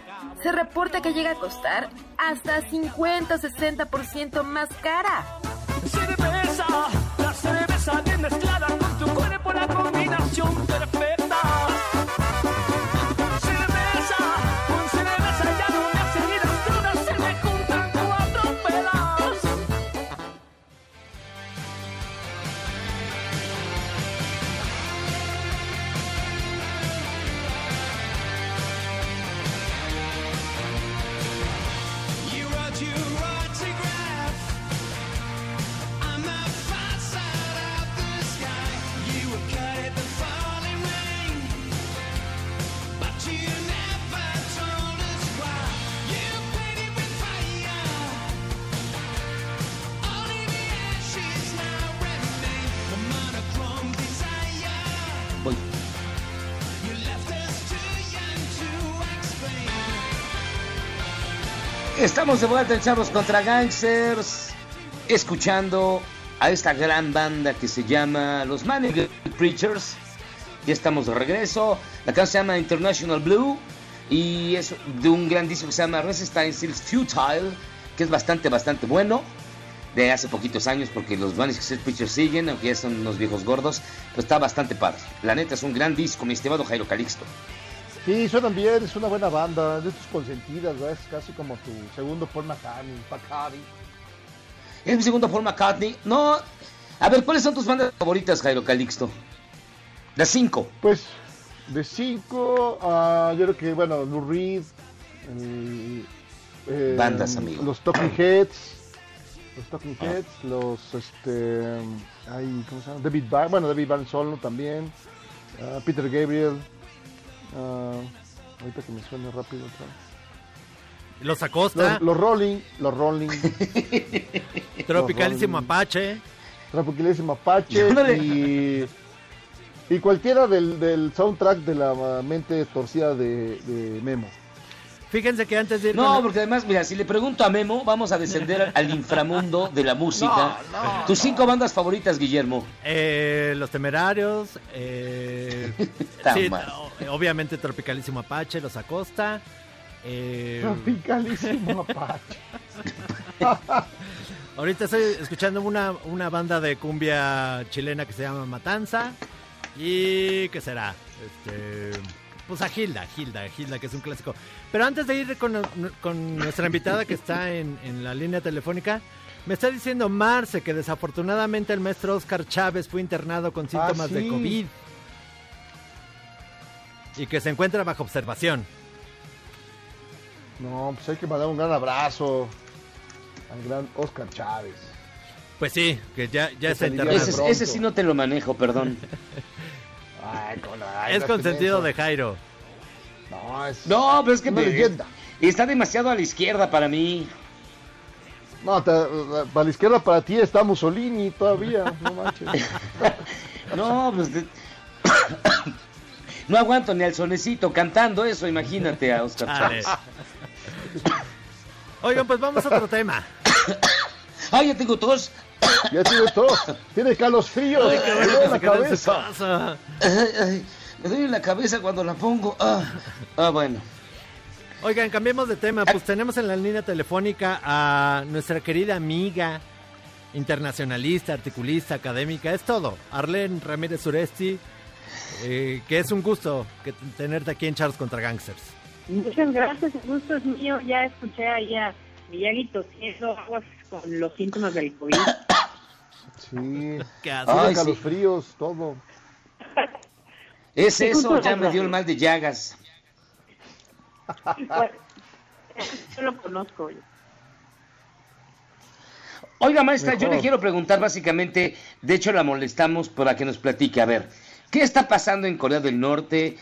Se reporta que llega a costar hasta 50 o 60% más cara. Cerveza, la cerveza bien mezclada con tu cuerpo, la combinación Estamos de vuelta en Chavos contra Gangsters, escuchando a esta gran banda que se llama Los Manic Preachers. Ya estamos de regreso. La canción se llama International Blue y es de un gran disco que se llama Resistance is Futile, que es bastante, bastante bueno. De hace poquitos años, porque los Manic Preachers siguen, aunque ya son unos viejos gordos, pero está bastante padre. La neta es un gran disco, mi estimado Jairo Calixto. Sí, suenan bien, es una buena banda, de tus consentidas, ¿verdad? es casi como tu segundo Paul McCartney, McCartney. Es mi segundo Paul McCartney. No. A ver, ¿cuáles son tus bandas favoritas, Jairo Calixto? Las cinco. Pues de cinco, ah, yo creo que, bueno, Lou Reed, eh, Bandas, amigo. Los Talking Heads, los Talking Heads, los, este, ay, ¿cómo se llama? David Byrne, bueno, David Byrne solo también, ah, Peter Gabriel, ah, ahorita que me suene rápido otra vez. Los Acosta, Los, los Rolling, los Rolling. Tropicalísimo. Apache. Tropicalísimo Apache y, y cualquiera del, del soundtrack de la mente torcida de, de Memo. Fíjense que antes de ir No, con- porque además, mira, si le pregunto a Memo, vamos a descender al inframundo de la música. Tus cinco bandas favoritas, Guillermo. Eh, los Temerarios, eh, sí, obviamente Tropicalísimo Apache, Los Acosta. eh, Tropicalísimo Apache. ahorita estoy escuchando una, una banda de cumbia chilena que se llama Matanza. ¿Y qué será? Este, pues a Hilda, Hilda, Hilda, que es un clásico. Pero antes de ir con, con nuestra invitada que está en, en la línea telefónica, Me está diciendo Marce que desafortunadamente el maestro Oscar Chávez fue internado con síntomas de sí. COVID. Y que se encuentra bajo observación. No, pues hay que mandar un gran abrazo al gran Oscar Chávez. Pues sí, que ya, ya se internado. ese sí no te lo manejo, perdón. Ay, con ay, Es consentido de Jairo. No, es No, pero es que una me- leyenda. está demasiado a la izquierda para mí. No, te- para la izquierda para ti está Mussolini todavía, no manches. No, pues. de- No aguanto ni al sonecito cantando eso, imagínate a Oscar Chale. Chávez. Oigan, pues vamos a otro tema. Ay, ya tengo tos. Ya tiene todo. Tiene calos fríos. Ay, qué me duele la cabeza. Ay, ay, me duele la cabeza cuando la pongo. Ah, ah, bueno. Oigan, cambiemos de tema. Pues tenemos en la línea telefónica a nuestra querida amiga, internacionalista, articulista, académica, es todo. Arlene Ramírez Suresti, eh, que es un gusto que tenerte aquí en Charles contra Gangsters. Muchas gracias, el gusto es mío. Ya escuché ahí a Miyagi tosiendo aguas con los síntomas del COVID. Sí. Ay, calos sí. fríos, todo. Es eso, ya me dio el mal de llagas. Bueno, yo lo conozco. Oiga, maestra, yo Mejor. le quiero preguntar básicamente, de hecho la molestamos para que nos platique, a ver, ¿qué está pasando en Corea del Norte?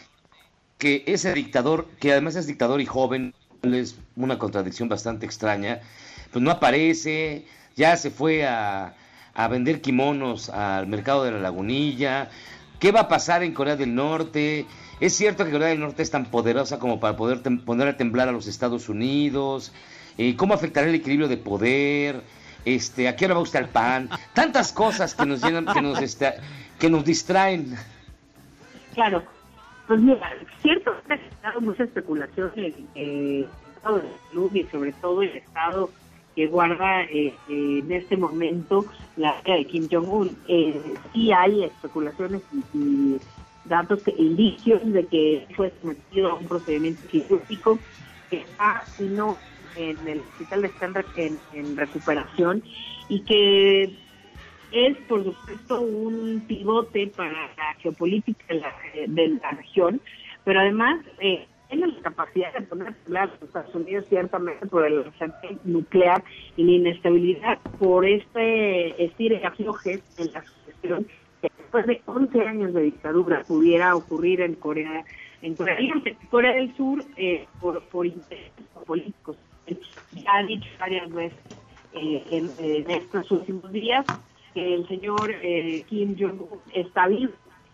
Que ese dictador, que además es dictador y joven, es una contradicción bastante extraña, pues no aparece, ya se fue a, a vender kimonos al mercado de la lagunilla. ¿Qué va a pasar en Corea del Norte? ¿Es cierto que Corea del Norte es tan poderosa como para poder poner a temblar a los Estados Unidos? Eh, ¿Cómo afectará el equilibrio de poder? Este, ¿A qué hora va usted al pan? Tantas cosas que nos llenan, que nos, este, que nos distraen. Claro. Pues mira, cierto ha mucha especulación en el estado de salud y sobre todo el estado que guarda eh, eh, en este momento la área de Kim Jong-un. Eh, sí hay especulaciones y, datos, que, indicios de que fue sometido a un procedimiento quirúrgico que está no en el hospital de Standard en, en recuperación y que es, por supuesto, un pivote para la geopolítica de la, de la región, pero además eh, tiene la capacidad de poner a los Estados Unidos ciertamente por el lanzamiento nuclear y la inestabilidad por este estire y afloje en la sucesión que después de 11 años de dictadura pudiera ocurrir en Corea en Corea. Corea del Sur eh, por, por intereses políticos. Ya ha dicho varias veces eh, en, en estos últimos días que el señor eh, Kim Jong-un está vivo,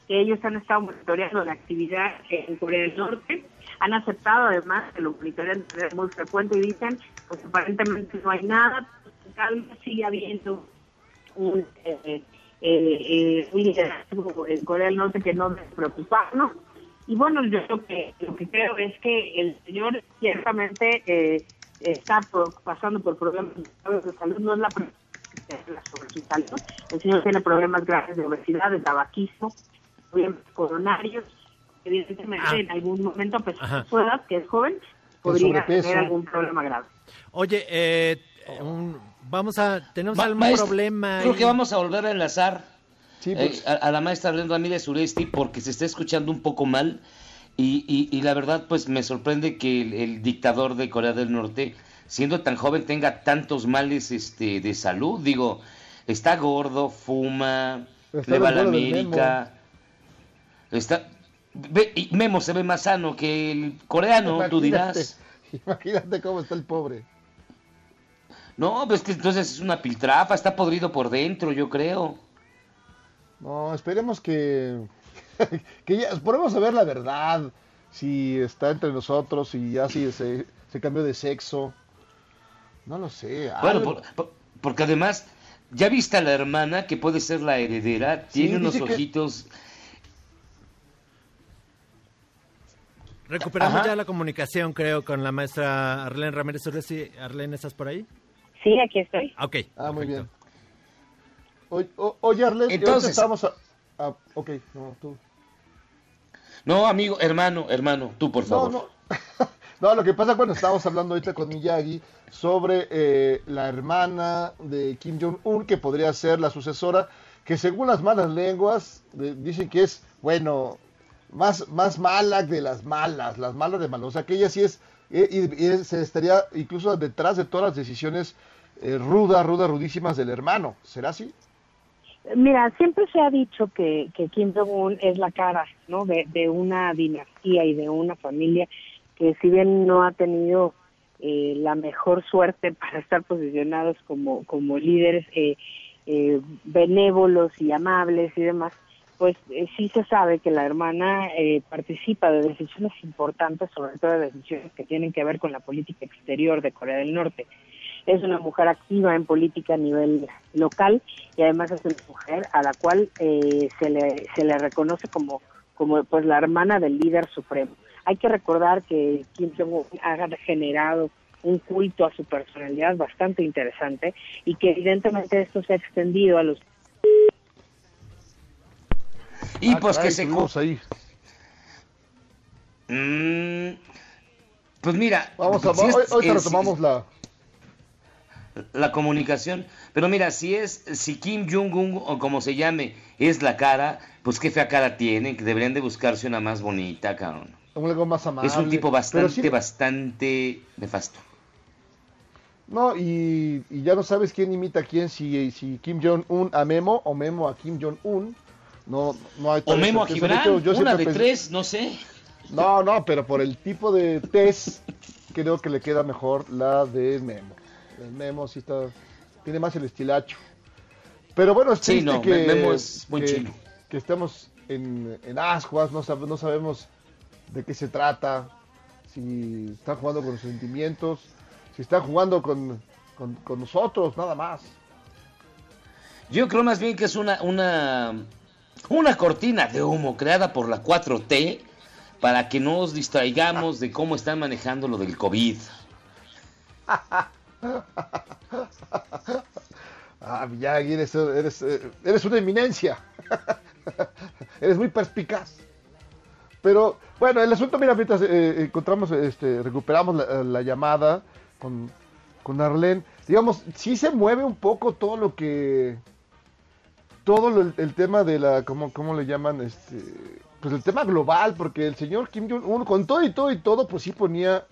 que ellos han estado monitoreando la actividad en Corea del Norte, han aceptado además que lo monitorean manera muy frecuente y dicen, pues aparentemente no hay nada, calma sigue habiendo un, eh, eh, eh, liderazgo en Corea del Norte que no debe preocuparnos. Y bueno, yo lo que, lo que creo es que el señor ciertamente eh, está por- pasando por problemas de salud, no es la sobre su salud. El señor tiene problemas graves de obesidad, de tabaquismo, problemas coronarios. Evidentemente, Ah. en algún momento, pesar Ajá. su edad, que es joven, podría tener algún problema grave. Oye, eh, un- vamos a... Tenemos Ma- algún maestra, problema. Creo ahí? que vamos a volver a enlazar Sí, eh, pues, a, a la maestra Arlene Ramírez Suresti porque se está escuchando un poco mal y, y- y la verdad pues me sorprende que el, el dictador de Corea del Norte, siendo tan joven, tenga tantos males este, de salud. Digo, está gordo, fuma, Está le va a la América. Está... ve- y Memo se ve más sano que el coreano, tú dirás. Imagínate cómo está el pobre. No, pues que entonces es una piltrafa, está podrido por dentro, yo creo. No, esperemos que, que ya, podemos saber la verdad, si está entre nosotros, si ya si se, se cambió de sexo. No lo sé. Bueno, por- por- porque además, ya viste a la hermana que puede ser la heredera, Sí, tiene unos que- Recuperamos Ajá. ya la comunicación, creo, con la maestra Arlene Ramírez Urresti. Arlene, ¿estás por ahí? Sí, aquí estoy. Ah, Ok. Ah, muy bien. Oye, o- oye Arlen, Entonces- estamos a- ah, ok, no, tú. No, amigo, hermano, hermano, tú por No, favor. no. No, lo que pasa cuando estábamos hablando ahorita con Miyagi sobre eh, la hermana de Kim Jong-un, que podría ser la sucesora, que según las malas lenguas dicen que es, bueno, más, más mala de las malas, las malas de malas. O sea, que ella sí es, eh, y, y se estaría incluso detrás de todas las decisiones eh, rudas, rudas, rudísimas del hermano. ¿Será así? Mira, siempre se ha dicho que, que Kim Jong-un es la cara ¿no? de, de una dinastía y de una familia que si bien no ha tenido eh, la mejor suerte para estar posicionados como, como líderes eh, eh, benévolos y amables y demás, pues eh, sí se sabe que la hermana eh, participa de decisiones importantes, sobre todo de decisiones que tienen que ver con la política exterior de Corea del Norte. Es una mujer activa en política a nivel local y además es una mujer a la cual eh, se, le, se le reconoce como, como pues la hermana del líder supremo. Hay que recordar que Kim Jong-un ha generado un culto a su personalidad bastante interesante y que evidentemente esto se ha extendido a los Y Ah, pues caray, que se... ahí. Mm, pues mira, Vamos a, si es- hoy, hoy te retomamos la... la comunicación. Pero mira, si es, si Kim Jong-un o como se llame, es la cara, pues qué fea cara tiene, que deberían de buscarse una más bonita, cabrón. algo más amable. Es un tipo bastante, bastante nefasto. No, y, y ya no sabes quién imita a quién, si, si Kim Jong-un a Memo o Memo a Kim Jong-un. No, no hay O Memo a Gibran, hecho, yo una de pensé- tres, no sé. No, no, pero por el tipo de test, creo que le queda mejor la de Memo. El Memo sí está, tiene más el estilacho. Pero bueno, es Sí, triste no, que, Memo es buen que, chino. que estemos en, en ascuas, no, sab- no sabemos de qué se trata, si están jugando con los sentimientos, si están jugando con, con, con nosotros, nada más. Yo creo más bien que es una, una, una cortina de humo creada por la 4T para que nos distraigamos de cómo están manejando lo del COVID. Ah, Miyagi, eres, eres, eh, eres una eminencia. eres muy perspicaz. Pero bueno, el asunto, mira, mientras eh, encontramos, este, recuperamos la, la llamada con, con Arlene, digamos, sí se mueve un poco todo lo que, todo lo- el, tema de la, ¿cómo, cómo le llaman? Este, pues el tema global, porque el señor Kim Jong-un, con todo y todo y todo, pues sí ponía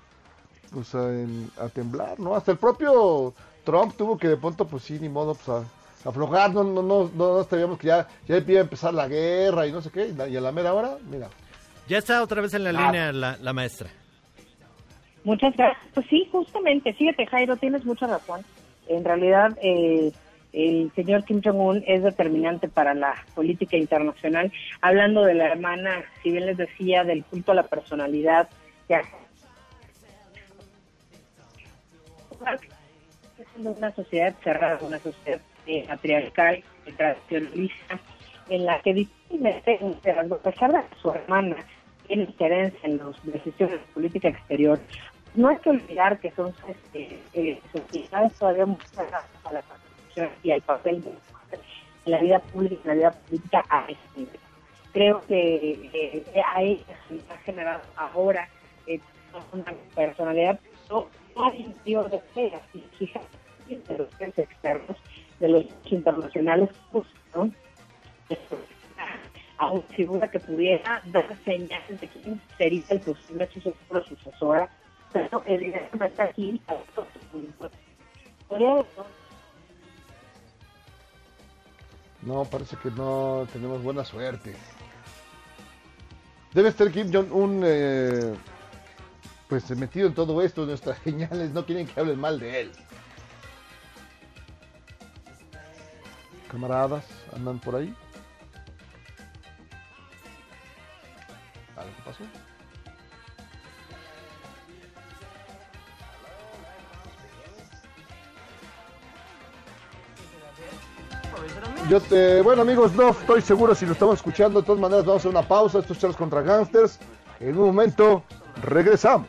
pues a, en- a temblar, ¿no? Hasta el propio Trump tuvo que de pronto, pues sí, ni modo, pues a, aflojar, no, no, no, no, no sabíamos que ya, ya iba a empezar la guerra y no sé qué, y a la mera hora, mira. Ya está otra vez en la Ah. línea la, la maestra. Muchas gracias. Pues sí, justamente, fíjate Jairo, tienes mucha razón. En realidad, eh, el señor Kim Jong-un es determinante para la política internacional. Hablando de la hermana, si bien les decía, del culto a la personalidad, es una sociedad cerrada, una sociedad eh, patriarcal, tradicionalista, en la que difícilmente, a pesar de que su hermana tiene injerencia en las decisiones de política exterior, no hay que olvidar que son este, eh, sociedades todavía muy cerradas a la Constitución y al papel de en la vida pública en la vida política a ese nivel. Creo que eh, a se ha generado ahora eh, una personalidad no, no interior de ella, sino de los externos, de los internacionales, pues, ¿no? a una figura que pudiera dar señales de quién sería el posible sucesor o sucesora, pero evidentemente aquí podría No, parece que no tenemos buena suerte. Debe estar Kim Jong-un eh, pues metido en todo esto, nuestras señales no quieren que hablen mal de él. Camaradas, andan por ahí. ¿Algo pasó? Yo te, bueno amigos, no estoy seguro si lo estamos escuchando. De todas maneras, vamos a hacer una pausa. Estos charlas contra gangsters. En un momento regresamos.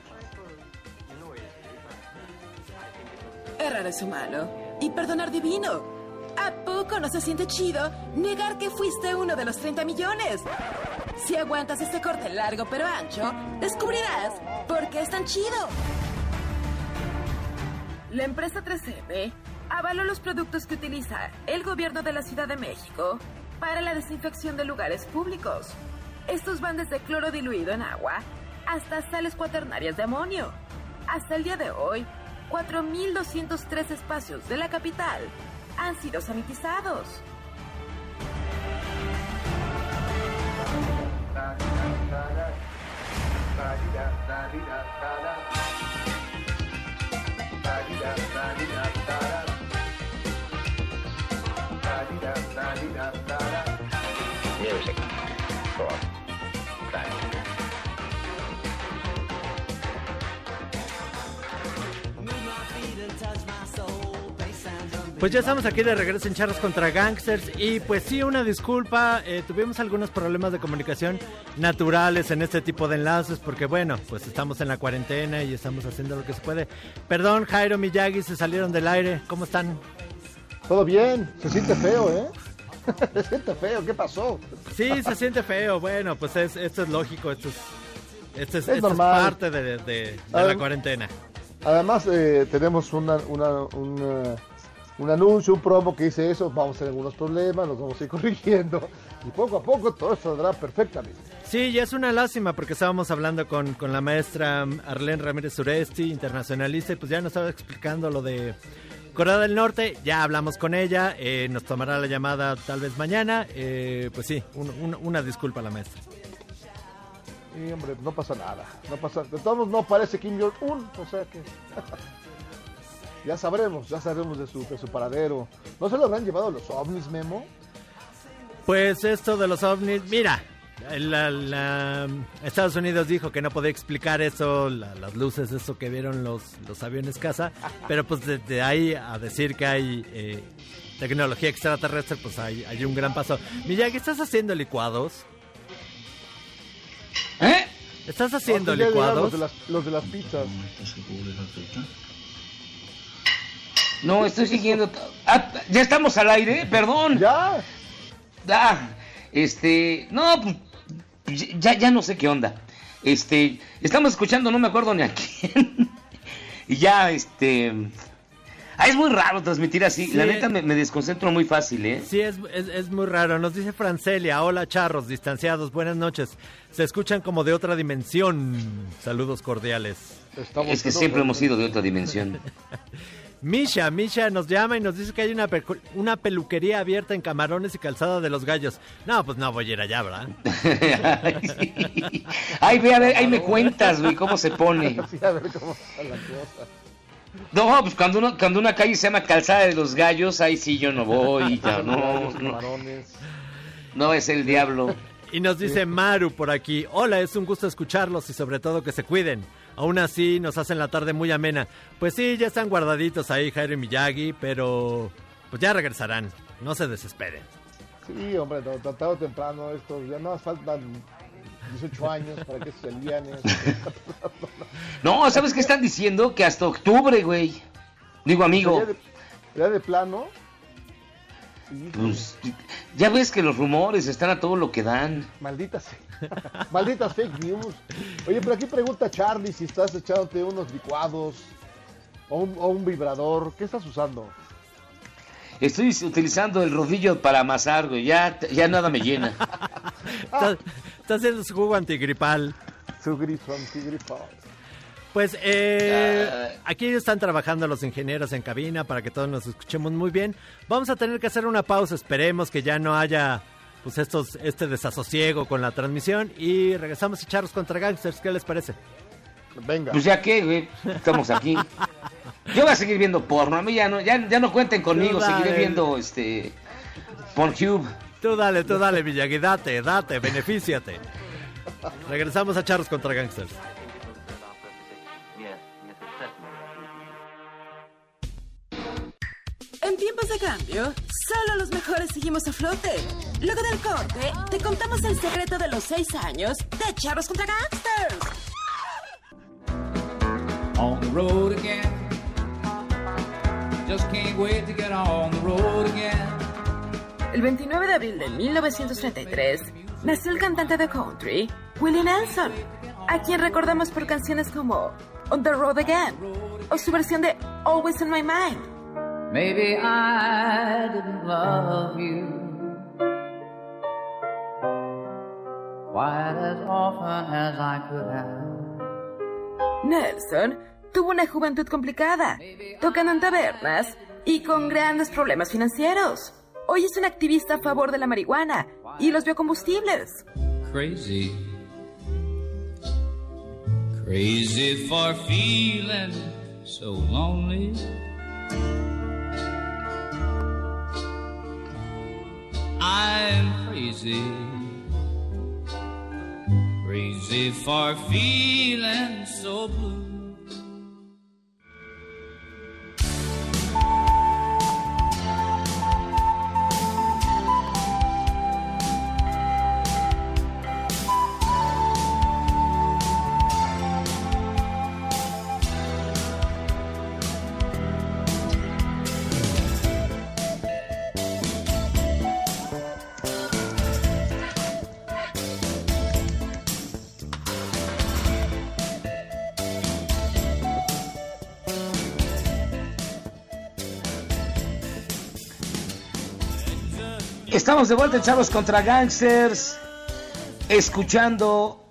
Errar es humano y perdonar divino. ¿A poco no se siente chido negar que fuiste uno de los 30 millones? Si aguantas este corte largo pero ancho, descubrirás por qué es tan chido. La empresa 3M avaló los productos que utiliza el gobierno de la Ciudad de México para la desinfección de lugares públicos. Estos van desde cloro diluido en agua hasta sales cuaternarias de amonio. Hasta el día de hoy, 4.203 espacios de la capital han sido sanitizados. Music for Pues ya estamos aquí de regreso en Charros contra Gangsters y pues sí, una disculpa, eh, tuvimos algunos problemas de comunicación naturales en este tipo de enlaces porque bueno, pues estamos en la cuarentena y estamos haciendo lo que se puede. Perdón, Jairo Miyagi, se salieron del aire, ¿cómo están? Todo bien, se siente feo, ¿eh? se siente feo, ¿qué pasó? Sí, se siente feo, bueno, pues es, esto es lógico, esto es, esto es, Es esto es parte de, de- de la cuarentena. Además, eh, tenemos una, una- una- un anuncio, un promo que dice eso, vamos a tener algunos problemas, los vamos a ir corrigiendo y poco a poco todo saldrá perfectamente. Sí, ya es una lástima porque estábamos hablando con, con la maestra Arlene Ramírez Suresti, internacionalista, y pues ya nos estaba explicando lo de Corea del Norte. Ya hablamos con ella, eh, nos tomará la llamada tal vez mañana. eh, pues sí, un- un- una disculpa a la maestra. Y hombre, no pasa nada, no pasa, de todos modos no aparece Kim Jong-un, o sea que ya sabremos, ya sabremos de su, de su paradero. ¿No se lo habrán llevado los ovnis, Memo? Pues esto de los ovnis, mira, la- la- Estados Unidos dijo que no podía explicar eso, la- las luces, eso que vieron los, los aviones casa, pero pues desde ahí a decir que hay eh, tecnología extraterrestre, pues hay, hay un gran paso. Miyagi, ¿estás haciendo licuados? ¿Eh? ¿Estás haciendo No, licuados? Los de, las, los de las pizzas. No, estoy siguiendo. Ah, ya estamos al aire, perdón. Ya. Ah, este, no, pues ya, ya no sé qué onda. Este, estamos escuchando, no me acuerdo ni a quién. y ya, este. Ah, es muy raro transmitir así. Sí. La neta me, me desconcentro muy fácil, ¿eh? Sí, es, es, es muy raro. Nos dice Francelia, hola charros, distanciados, buenas noches. Se escuchan como de otra dimensión. Saludos cordiales. es que siempre hemos sido de otra dimensión. Misha, Misha nos llama y nos dice que hay una, una peluquería abierta en Camarones y Calzada de los Gallos. No, pues no voy a ir allá, ¿verdad? Ay, ve a ver, ahí me cuentas, güey, cómo se pone. Sí, a ver cómo está la cosa. No, pues cuando, uno, cuando una calle se llama Calzada de los Gallos, ahí sí yo no voy, ya no, no, Camarones. no es el diablo. Y nos dice Maru por aquí, hola, es un gusto escucharlos y sobre todo que se cuiden. Aún así nos hacen la tarde muy amena. Pues sí, ya están guardaditos ahí Jairo y Miyagi, pero pues ya regresarán. No se desesperen. Sí, hombre, no, tan tarde o temprano esto, ya más faltan 18 años para que se. No, ¿sabes qué están diciendo? Que hasta octubre, güey. Digo, amigo, Ya de, ya de plano, pues ya ves que los rumores están a todo lo que dan. malditas, malditas fake news. Oye, pero aquí pregunta Charlie si estás echándote unos licuados o un, o un vibrador. ¿Qué estás usando? Estoy utilizando el rodillo para amasar, güey. Ya, ya nada me llena. Está, está haciendo su jugo antigripal. Su grifo, antigrifo. Pues eh, aquí están trabajando los ingenieros en cabina para que todos nos escuchemos muy bien. Vamos a tener que hacer una pausa, esperemos que ya no haya pues estos este desasosiego con la transmisión y regresamos a echarlos contra gangsters, ¿qué les parece? Venga. Pues ya qué, güey. Estamos aquí. Yo voy a seguir viendo porno. A mí ya no, ya, ya no cuenten conmigo. Seguiré viendo este Pornhube. Tú dale, tú dale, Miyagi, date, date, benefíciate. Regresamos a charros contra gangsters. En tiempos de cambio, solo los mejores seguimos a flote. Luego del corte, te contamos el secreto de los seis años de Charros contra Gangsters. on the road again. Just can't wait to get on the road again. El 29 de abril de 1933 nació el cantante de country, Willie Nelson, a quien recordamos por canciones como On the Road Again o su versión de Always in My Mind. Maybe I didn't love you quite as often as I could have. Nelson tuvo una juventud complicada, tocando en tabernas y con grandes problemas financieros. Hoy es un activista a favor de la marihuana y los biocombustibles. Crazy. Crazy for feeling so lonely. I'm crazy. Crazy for feeling so blue. Estamos de vuelta en Chavos contra Gangsters, escuchando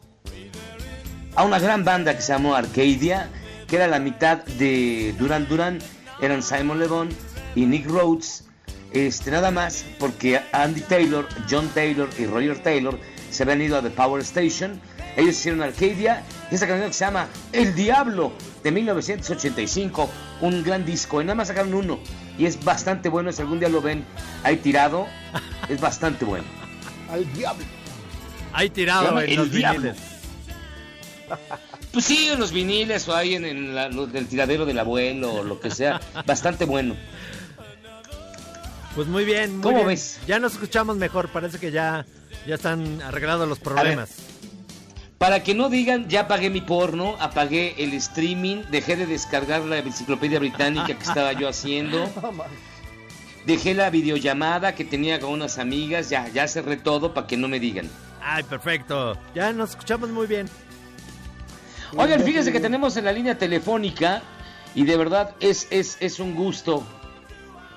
a una gran banda que se llamó Arcadia, que era la mitad de Duran Duran, eran Simon Le Bon y Nick Rhodes, este, nada más porque Andy Taylor, John Taylor y Roger Taylor se habían ido a The Power Station, ellos hicieron Arcadia, y esa canción que se llama El Diablo de 1985, un gran disco, y nada más sacaron uno, y es bastante bueno, si algún día lo ven ahí tirado, es bastante bueno. Al diablo. Ahí tirado en El los Diablo. viniles. Pues sí, en los viniles o ahí en, en la- los del tiradero del abuelo o lo que sea, bastante bueno. Pues muy bien, muy ¿Cómo bien. ves? Ya nos escuchamos mejor, parece que ya, ya están arreglados los problemas. Para que no digan, ya apagué mi porno, apagué el streaming, dejé de descargar la enciclopedia británica que estaba yo haciendo, dejé la videollamada que tenía con unas amigas, ya, ya cerré todo para que no me digan. Ay, perfecto. Ya nos escuchamos muy bien. Oigan, fíjense que tenemos en la línea telefónica y de verdad es, es, es un gusto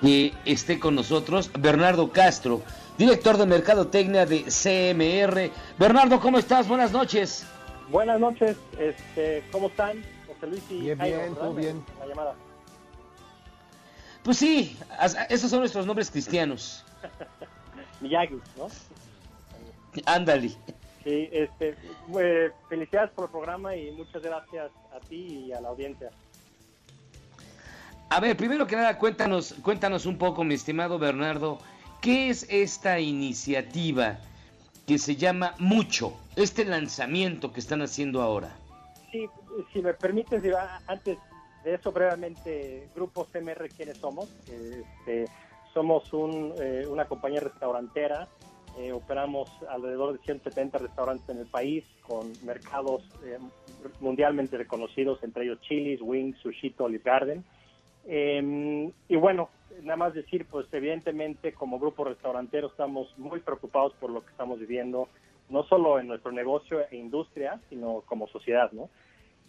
que esté con nosotros Bernardo Castro, director de Mercadotecnia de CMR. Bernardo, ¿cómo estás? Buenas noches. Buenas noches, este, ¿cómo están? José Luis y Bien, Jairo, bien, todo bien. La llamada. Pues sí, esos son nuestros nombres cristianos. Miyagi, ¿no? Ándale. Sí, este, eh, felicidades por el programa y muchas gracias a ti y a la audiencia. A ver, primero que nada, cuéntanos, cuéntanos un poco, mi estimado Bernardo, ¿qué es esta iniciativa que se llama Mucho? Este lanzamiento que están haciendo ahora. Sí, si me permites, antes de eso brevemente, Grupo CMR, ¿quiénes somos? Este, somos un, eh, una compañía restaurantera, eh, operamos alrededor de 170 restaurantes en el país con mercados eh, mundialmente reconocidos, entre ellos Chili's, Wings, Sushito, Olive Garden. Eh, y bueno, nada más decir, pues evidentemente como grupo restaurantero estamos muy preocupados por lo que estamos viviendo, no solo en nuestro negocio e industria, sino como sociedad, ¿no?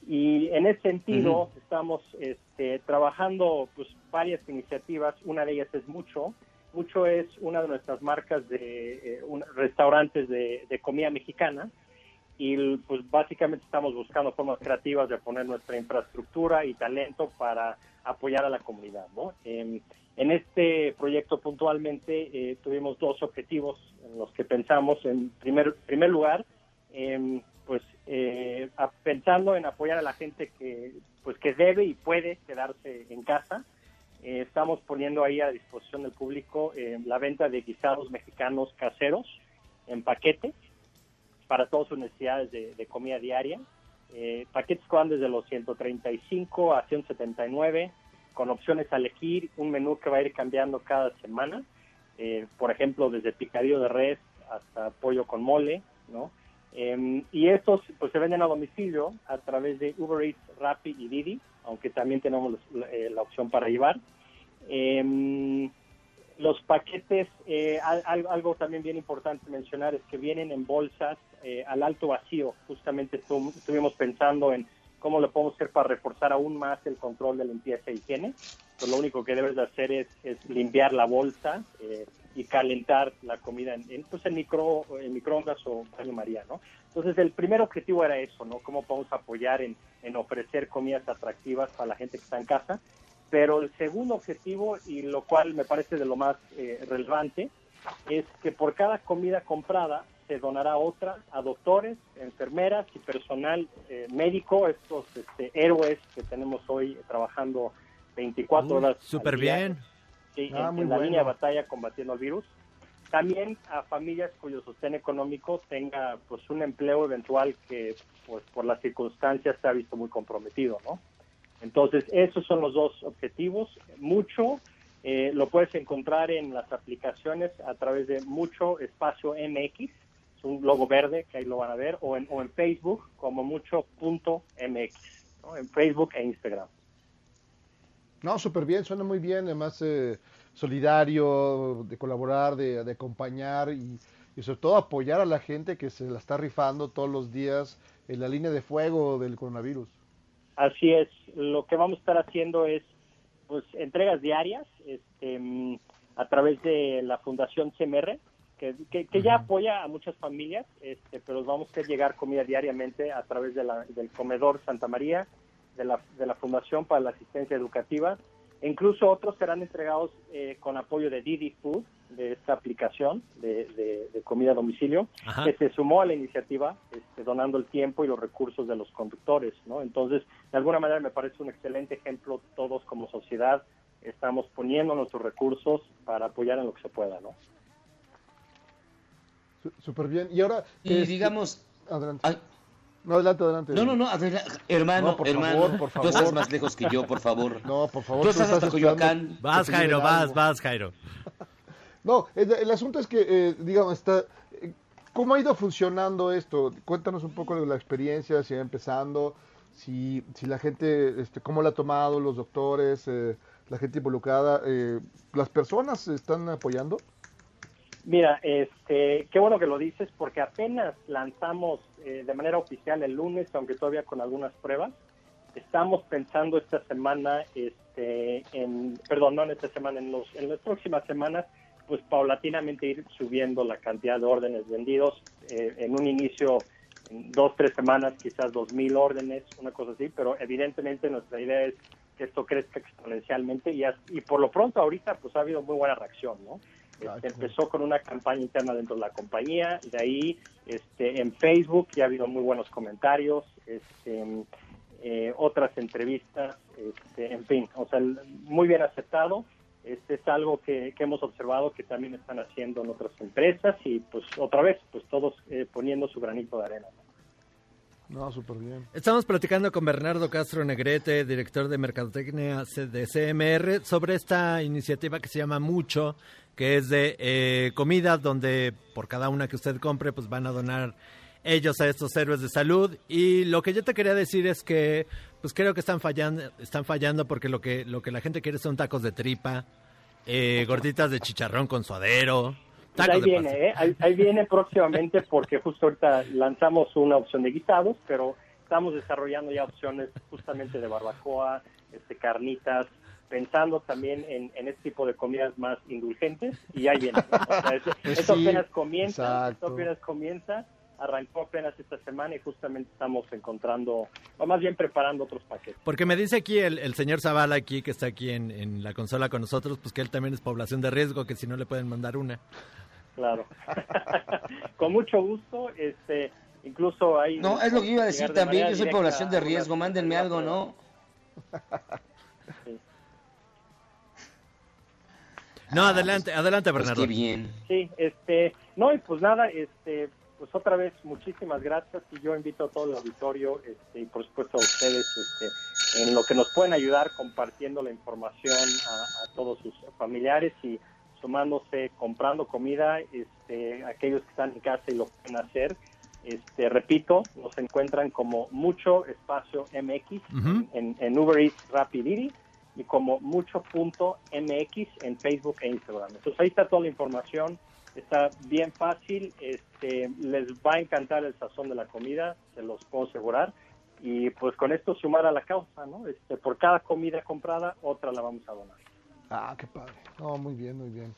Y en ese sentido estamos este, trabajando pues varias iniciativas, una de ellas es Mucho, Mucho es una de nuestras marcas de eh, un- restaurantes de, de comida mexicana y pues básicamente estamos buscando formas creativas de poner nuestra infraestructura y talento para apoyar a la comunidad, ¿no? Em, en este proyecto puntualmente eh, tuvimos dos objetivos en los que pensamos. En primer, primer lugar, em, pues eh, pensando en apoyar a la gente que pues que debe y puede quedarse en casa. Eh, estamos poniendo ahí a disposición del público eh, la venta de guisados mexicanos caseros en paquete para todas sus necesidades de, de comida diaria. Eh, paquetes que van desde los 135 a 179, con opciones a elegir, un menú que va a ir cambiando cada semana. Eh, por ejemplo, desde picadillo de res hasta pollo con mole, ¿no? Em, y estos pues se venden a domicilio a través de Uber Eats, Rappi y Didi, aunque también tenemos la, eh, la opción para llevar. Em, Los paquetes, eh, al- al- algo también bien importante mencionar es que vienen en bolsas eh, al alto vacío. Justamente estu- estuvimos pensando en cómo lo podemos hacer para reforzar aún más el control de limpieza e higiene. Pues lo único que debes de hacer es, es limpiar la bolsa eh, y calentar la comida en, en, pues en, micro, en microondas o baño María, ¿no? Entonces el primer objetivo era eso, ¿no? Cómo podemos apoyar en, en ofrecer comidas atractivas para la gente que está en casa. Pero el segundo objetivo, y lo cual me parece de lo más eh, relevante, es que por cada comida comprada se donará otra a doctores, enfermeras y personal eh, médico, estos este, héroes que tenemos hoy trabajando 24 Uy, horas. súper bien. sí, Ah, en, muy en la bueno. línea de batalla combatiendo el virus. También a familias cuyo sostén económico tenga pues un empleo eventual que pues por las circunstancias se ha visto muy comprometido, ¿no? Entonces, esos son los dos objetivos. Mucho eh, lo puedes encontrar en las aplicaciones a través de Mucho Espacio MX, es un logo verde que ahí lo van a ver, o en, o en Facebook como mucho.mx, ¿no? en Facebook e Instagram. No, súper bien, suena muy bien, además eh, solidario, de colaborar, de, de acompañar y, y sobre todo apoyar a la gente que se la está rifando todos los días en la línea de fuego del coronavirus. Así es, lo que vamos a estar haciendo es pues entregas diarias este, mm, a través de la Fundación CMR, que, que, que ya apoya a muchas familias, este, pero vamos a llegar comida diariamente a través de la- del comedor Santa María, de la, de la Fundación para la Asistencia Educativa. E incluso otros serán entregados eh, con apoyo de Didi Food, de esta aplicación de, de- de comida a domicilio, Ajá. que se sumó a la iniciativa este, donando el tiempo y los recursos de los conductores. ¿no? Entonces, de alguna manera me parece un excelente ejemplo, todos como sociedad estamos poniendo nuestros recursos para apoyar en lo que se pueda. ¿no? Súper bien. Y ahora... Y este, digamos... Adelante. No, adelante, adelante. No, no, no, adela- hermano, No, por hermano, favor, por tú estás favor. más lejos que yo, por favor. No, por favor. Tú tú estás hasta Coyoacán. Vas, Jairo, vas, vas, Jairo. No, el, el asunto es que, eh, digamos, está, eh, ¿cómo ha ido funcionando esto? Cuéntanos un poco de la experiencia, si va empezando, si, si la gente, este, cómo la ha tomado, los doctores, eh, la gente involucrada, eh, las personas están apoyando. Mira, este, qué bueno que lo dices porque apenas lanzamos eh, de manera oficial el lunes, aunque todavía con algunas pruebas. Estamos pensando esta semana, este, en, perdón, no en esta semana, en, los, en las próximas semanas, pues paulatinamente ir subiendo la cantidad de órdenes vendidos. Eh, en un inicio, en dos, tres semanas, quizás dos mil órdenes, una cosa así, pero evidentemente nuestra idea es que esto crezca exponencialmente y, y por lo pronto ahorita pues ha habido muy buena reacción, ¿no? Empezó con una campaña interna dentro de la compañía, de ahí este, en Facebook ya ha habido muy buenos comentarios, este, eh, otras entrevistas, este, en fin, o sea, muy bien aceptado. Este es algo que, que hemos observado que también están haciendo en otras empresas y pues otra vez, pues todos eh, poniendo su granito de arena. No, súper bien. Estamos platicando con Bernardo Castro Negrete, director de Mercadotecnia de CMR, sobre esta iniciativa que se llama Mucho, que es de eh, comidas donde por cada una que usted compre, pues van a donar ellos a estos héroes de salud. Y lo que yo te quería decir es que, pues creo que están fallando, están fallando porque lo que, lo que la gente quiere son tacos de tripa, eh, gorditas de chicharrón con suadero. Pues tacos ahí viene. ¿eh? ahí, ahí viene próximamente porque justo ahorita lanzamos una opción de guisados, pero estamos desarrollando ya opciones justamente de barbacoa, este, carnitas, pensando también en, en este tipo de comidas más indulgentes y ahí viene. O sea, eso, Pues eso sí, apenas comienza, exacto. esto apenas comienza, arrancó apenas esta semana y justamente estamos encontrando, o más bien preparando otros paquetes. Porque me dice aquí el, el señor Zavala, aquí que está aquí en, en la consola con nosotros, pues que él también es población de riesgo, que si no le pueden mandar una. Claro. Con mucho gusto, este, incluso hay... No, es lo que iba a decir de también. Yo soy población de riesgo. Mándenme algo, ¿no? No, adelante, adelante, Pues Bernardo. qué bien. Sí, este, no, y pues nada, este, pues otra vez muchísimas gracias y yo invito a todo el auditorio, este, y por supuesto a ustedes, este, en lo que nos pueden ayudar compartiendo la información a, a todos sus familiares y sumándose, comprando comida, este, aquellos que están en casa y lo pueden hacer. Este, repito, nos encuentran como mucho espacio MX Ujú. en, en Uber Eats Rapid Didi y como mucho.mx en Facebook e Instagram. Entonces ahí está toda la información, está bien fácil, este, les va a encantar el sazón de la comida, se los puedo asegurar. Y pues con esto sumar a la causa, ¿no? Este, por cada comida comprada, otra la vamos a donar. Ah, qué padre. No, muy bien, muy bien.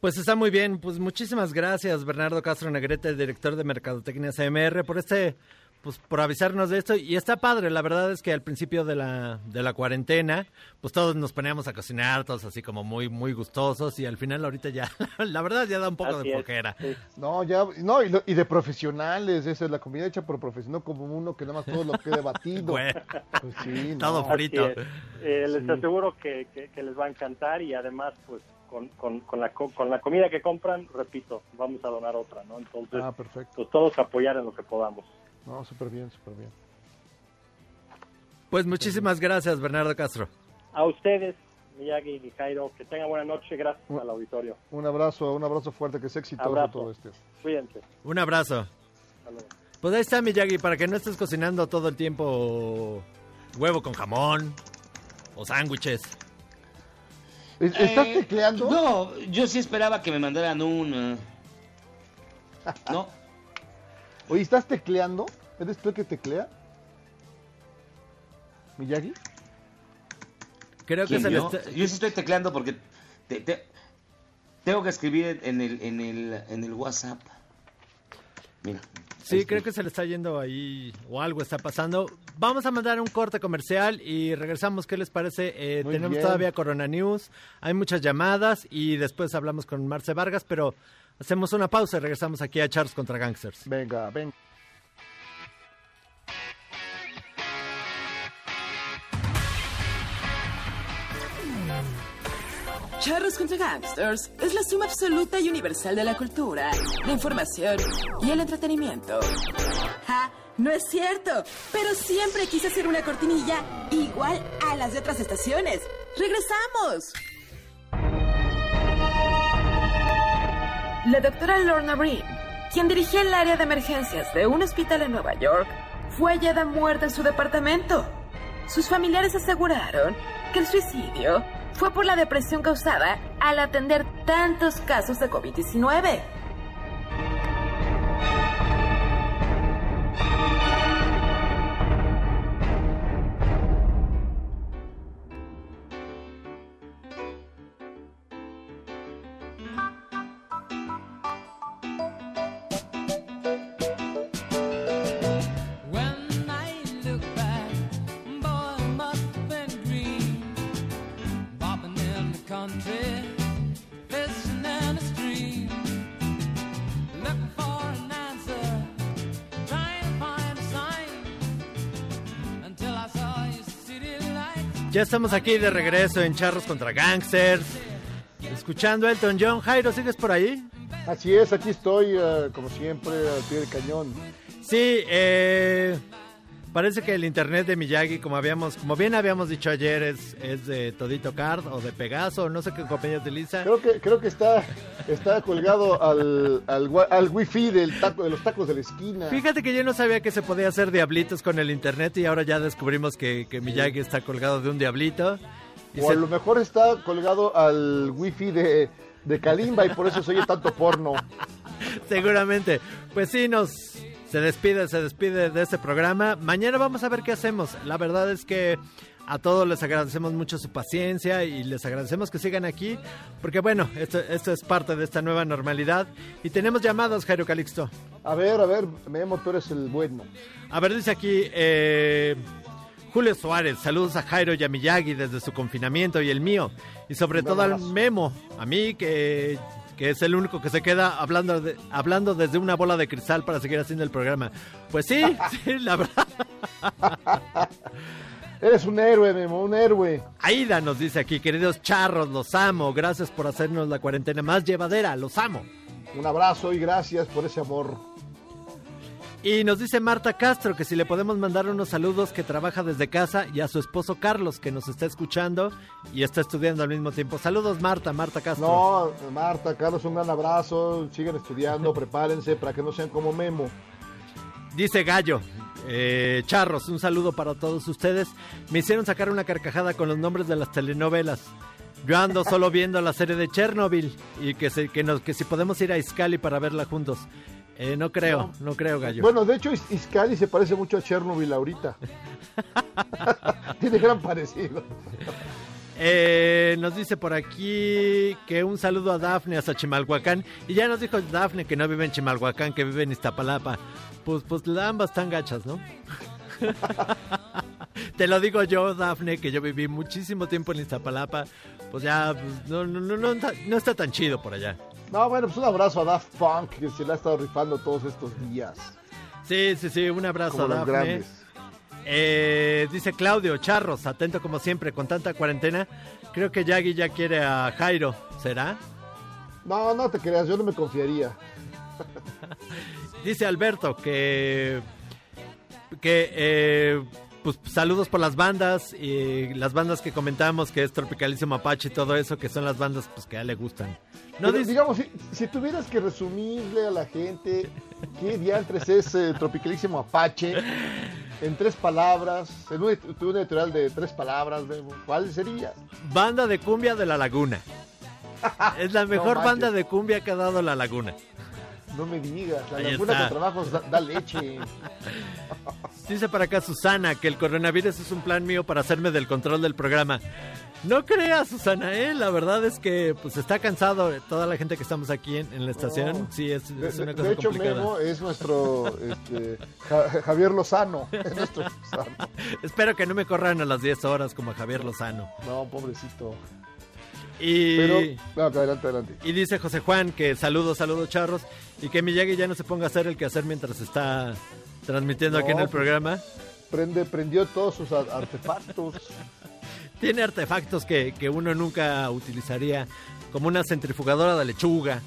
Pues está muy bien. Pues muchísimas gracias, Bernardo Castro Negrete, director de Mercadotecnia CMR, por este, pues por avisarnos de esto. Y está padre, la verdad es que al principio de la, de la cuarentena, pues todos nos poníamos a cocinar, todos así como muy, muy gustosos, y al final ahorita ya, la verdad ya da un poco Así de flojera. No, ya, no, y, lo- y de profesionales, esa es la comida hecha por profesionales, como uno que nada más todo lo quede batido. Bueno. Pues sí, no. Todo frito. Eh, les Sí. aseguro que, que- que les va a encantar y además, pues, con, con, con la, co- con la comida que compran, repito, vamos a donar otra, ¿no? Entonces, Ah, perfecto. pues todos apoyar en lo que podamos. No, súper bien, súper bien. Pues muchísimas gracias, Bernardo Castro. A ustedes, Miyagi y Jairo, que tengan buena noche, gracias al auditorio. Un abrazo, un abrazo fuerte, que sea exitoso Abrazo. todo esto. Cuídense. Un abrazo. Pues ahí está, Miyagi, para que no estés cocinando todo el tiempo huevo con jamón o sándwiches. ¿Estás Eh, tecleando? No, yo sí esperaba que me mandaran un... eh, No, Oye, ¿estás tecleando? ¿Eres tú el que teclea? ¿Miyagi? Creo que ¿quién, se le yo? está- Yo sí estoy tecleando porque te- te- tengo que escribir en el, en el, en el WhatsApp. Mira. Sí, creo que se le está yendo ahí o algo está pasando. Vamos a mandar un corte comercial y regresamos. ¿Qué les parece? Eh, tenemos bien. todavía Corona News, hay muchas llamadas y después hablamos con Marce Vargas, pero hacemos una pausa y regresamos aquí a Charles contra Gangsters. Venga, venga. Charros contra Gangsters es la suma absoluta y universal de la cultura, la información y el entretenimiento. ¡Ja! No es cierto, pero siempre quise hacer una cortinilla igual a las de otras estaciones. ¡Regresamos! La doctora Lorna Breen, quien dirigía el área de emergencias de un hospital en Nueva York, fue hallada muerta en su departamento. Sus familiares aseguraron que el suicidio fue por la depresión causada al atender tantos casos de COVID-19. Ya estamos aquí de regreso en Charros contra Gangsters. Escuchando a Elton John. Jairo, ¿sigues por ahí? Así es, aquí estoy, eh, como siempre, al pie del cañón. Sí, eh, parece que el internet de Miyagi, como habíamos, como bien habíamos dicho ayer, es, es de Todito Card o de Pegaso, no sé qué compañía utiliza. Creo que, creo que está, está colgado al, al, wi- al wifi del taco, de los tacos de la esquina. Fíjate que yo no sabía que se podía hacer diablitos con el internet y ahora ya descubrimos que, que Miyagi está colgado de un diablito. Y O se- a lo mejor está colgado al wifi de, de Kalimba y por eso se oye tanto porno. Seguramente. Pues sí, nos se despide, se despide de este programa. Mañana vamos a ver qué hacemos. La verdad es que a todos les agradecemos mucho su paciencia y les agradecemos que sigan aquí, porque bueno, esto, esto es parte de esta nueva normalidad. Y tenemos llamados, Jairo Calixto. A ver, a ver, Memo, tú eres el bueno. A ver, dice aquí eh, Julio Suárez, saludos a Jairo y a Miyagi desde su confinamiento y el mío. Y sobre todo al. Memo, a mí que, que es el único que se queda hablando, de- hablando desde una bola de cristal para seguir haciendo el programa. Pues sí, sí, la verdad. Eres un héroe, Memo, un héroe. Aida nos dice aquí, queridos charros, los amo. Gracias por hacernos la cuarentena más llevadera, los amo. Un abrazo y gracias por ese amor. Y nos dice Marta Castro que si le podemos mandar unos saludos que trabaja desde casa y a su esposo Carlos que nos está escuchando y está estudiando al mismo tiempo. Saludos Marta, Marta Castro. No, Marta, Carlos, un gran abrazo. Sigan estudiando, prepárense para que no sean como Memo. Dice Gallo, eh, Charros, un saludo para todos ustedes. Me hicieron sacar una carcajada con los nombres de las telenovelas. Yo ando solo viendo la serie de Chernobyl y que, se- que, nos, que si podemos ir a Iscali para verla juntos. Eh, no creo, no, creo, Gallo. Bueno, de hecho, Is- Iscali se parece mucho a Chernobyl ahorita. Tiene gran parecido. Eh, nos dice por aquí que un saludo a Dafne hasta Chimalhuacán. Y ya nos dijo Dafne que no vive en Chimalhuacán, que vive en Iztapalapa. Pues, pues ambas están gachas, ¿no? Te lo digo yo, Dafne, que yo viví muchísimo tiempo en Iztapalapa. Pues ya, pues, no, no, no, no, está- no está tan chido por allá. No, bueno, pues un abrazo a Daft Punk, que se la ha estado rifando todos estos días. Sí, sí, sí, un abrazo Como a Dafne. grandes. Eh, dice Claudio, Charros, atento como siempre, con tanta cuarentena. Creo que Yagi ya quiere a Jairo, ¿será? No, no te creas, yo no me confiaría. Dice Alberto que que eh, pues saludos por las bandas y las bandas que comentamos que es Tropicalísimo Apache y todo eso que son las bandas pues que a él le gustan. No Pero, digamos, si, si tuvieras que resumirle a la gente qué diantres es eh, Tropicalísimo Apache en tres palabras, en un, un editorial de tres palabras, ¿cuál sería? banda de cumbia de la Laguna. Es la mejor banda de cumbia que ha dado la Laguna. No me digas, la Ahí laguna está. con trabajos da, da leche. Dice para acá Susana que el coronavirus es un plan mío para hacerme del control del programa. No creas, Susana, ¿eh? La verdad es que pues está cansado toda la gente que estamos aquí en, en la estación. No. Sí, es, una cosa de hecho, complicada. Memo es nuestro este, Ja- Javier Lozano. Es nuestro Lozano. Espero que no me corran a las 10 horas como a Javier Lozano. No, pobrecito. Y, Pero, no, adelante, adelante. y dice José Juan que saludos, saludos charros. Y que Miyagi ya no se ponga a hacer el quehacer mientras está transmitiendo aquí en el pues- programa. Prende, prendió todos sus ar- artefactos. Tiene artefactos que, que uno nunca utilizaría, como una centrifugadora de lechuga.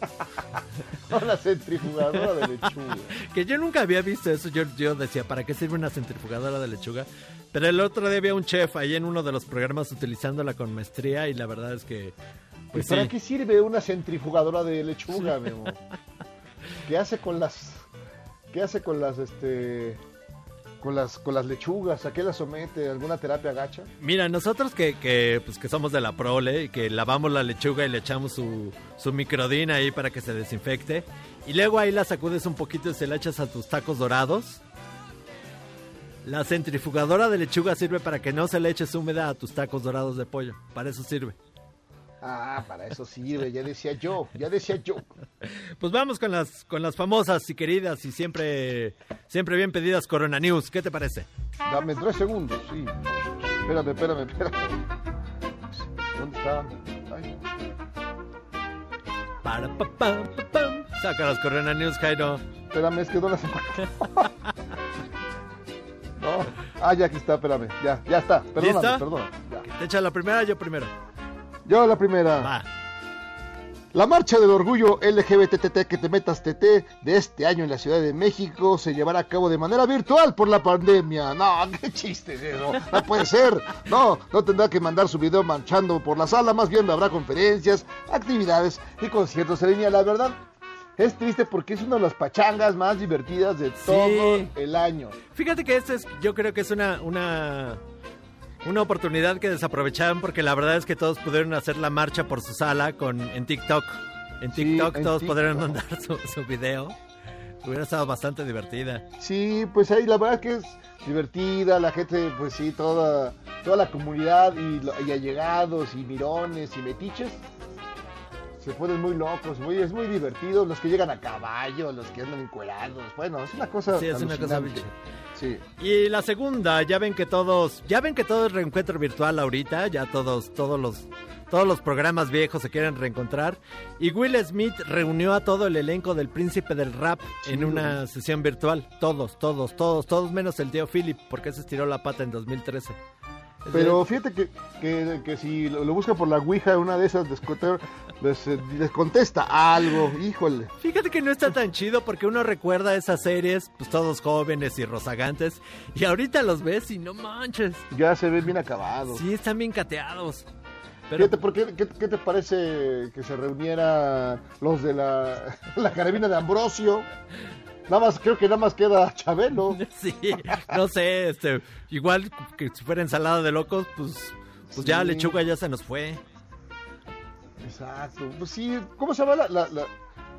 Una centrifugadora de lechuga. Que yo nunca había visto eso. Yo, yo decía, ¿para qué sirve una centrifugadora de lechuga? Pero el otro día había un chef ahí en uno de los programas utilizándola con maestría y la verdad es que... ¿Y Pues para sí. qué sirve una centrifugadora de lechuga, Memo? ¿Qué hace con las qué hace con las este con las con las lechugas? ¿A qué las somete? ¿Alguna terapia gacha? Mira, nosotros que, que, pues, que somos de la prole y que lavamos la lechuga y le echamos su, su microdina ahí para que se desinfecte y luego ahí la sacudes un poquito y se la echas a tus tacos dorados. La centrifugadora de lechuga sirve para que no se le eches húmeda a tus tacos dorados de pollo. Para eso sirve. Ah, para eso sirve, ya decía yo, ya decía yo. Pues vamos con las, con las famosas y queridas y siempre, siempre bien pedidas Corona News. ¿Qué te parece? Dame tres segundos, sí. Espérame, espérame, espérame. ¿Dónde está? Ay, Para, pa, pa. Saca las Corona News, Jairo. espérame, es que no las. No. Ah, ya aquí está, espérame. Ya, ya está. Perdóname, ¿Listo? perdóname. Ya. ¿Te echa la primera yo primero? Yo la primera. Va. La marcha del orgullo LGBTT que te metas TT de este año en la Ciudad de México se llevará a cabo de manera virtual por la pandemia. No, qué chiste es eso. No puede ser. No, no tendrá que mandar su video marchando por la sala, más bien habrá conferencias, actividades y conciertos en línea. La verdad, es triste porque es una de las pachangas más divertidas de todo el año. Fíjate que este es, yo creo que es una, una, una oportunidad que desaprovecharon porque la verdad es que todos pudieron hacer la marcha por su sala con, en TikTok. En Sí, TikTok en todos TikTok. pudieron mandar su, su video. Hubiera estado bastante divertida. Sí, pues ahí la verdad que es divertida, la gente, pues sí, toda, toda la comunidad y, y allegados y mirones y metiches se ponen muy locos, muy, es muy divertido, los que llegan a caballo, los que andan encuerados, bueno, es una cosa Sí, es una cosa. Sí. Y la segunda, ya ven que todos, ya ven que todo es reencuentro virtual ahorita, ya todos, todos los, todos los programas viejos se quieren reencontrar. Y Will Smith reunió a todo el elenco del Príncipe del Rap en una sesión virtual. Todos, todos, todos, todos menos el tío Philip, porque se estiró la pata en 2013. Pero fíjate que, que, que si lo, lo busca por la Ouija, una de esas descote- les, eh, les contesta algo, híjole. Fíjate que no está tan chido porque uno recuerda esas series, pues todos jóvenes y rozagantes, y ahorita los ves y no manches. Ya se ven bien acabados. Sí, están bien cateados. Fíjate, ¿por qué, qué, qué te parece que se reuniera los de la, la carabina de Ambrosio? Nada más, creo que nada más queda Chabelo. Sí, no sé, este, igual que si fuera ensalada de locos, pues, pues ya lechuga ya se nos fue. Exacto. Pues sí, ¿cómo se llama la, la, la-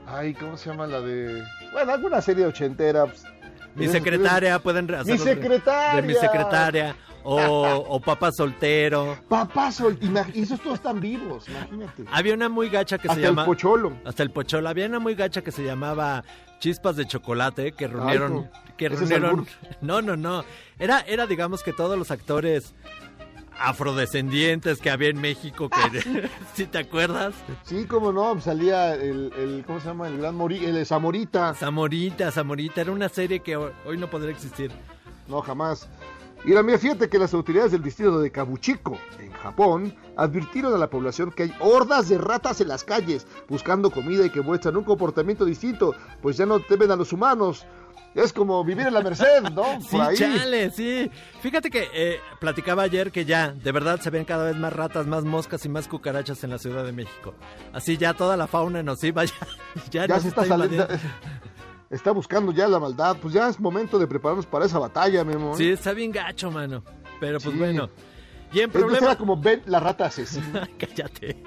Ay, ¿cómo se llama la de...? Bueno, alguna serie ochentera. pues, Mi secretaria, pueden hacerlo Mi secretaria. De mi secretaria. O, o papá soltero. Papá sol... imag- Y esos todos están vivos, imagínate. Había una muy gacha que Hasta se el llama. pocholo. Hasta el pocholo. Había una muy gacha que se llamaba Chispas de Chocolate, que reunieron. no. que reunieron. No, no, no. Era, era, digamos, que todos los actores afrodescendientes que había en México, que ¿sí te acuerdas? Sí, cómo no, salía el, el ¿cómo se llama? El gran Mori, el Zamorita. Zamorita, Zamorita, era una serie que ho- hoy no podría existir. No, jamás. Y la mía, fíjate que las autoridades del distrito de Kabuchiko, en Japón, advirtieron a la población que hay hordas de ratas en las calles buscando comida y que muestran un comportamiento distinto, pues ya no temen a los humanos. Es como vivir en la Merced, ¿no? Sí, Por ahí. chale, sí. Fíjate que eh, platicaba ayer que ya, de verdad, se ven cada vez más ratas, más moscas y más cucarachas en la Ciudad de México. Así ya toda la fauna nociva ya, ya, Ya nos se está saliendo. Está buscando ya la maldad. Pues ya es momento de prepararnos para esa batalla, Memo. ¿eh? Sí, está bien gacho, mano. Pero pues Sí. bueno. Y en Entonces problema... era como Ben la rata asesina. Cállate.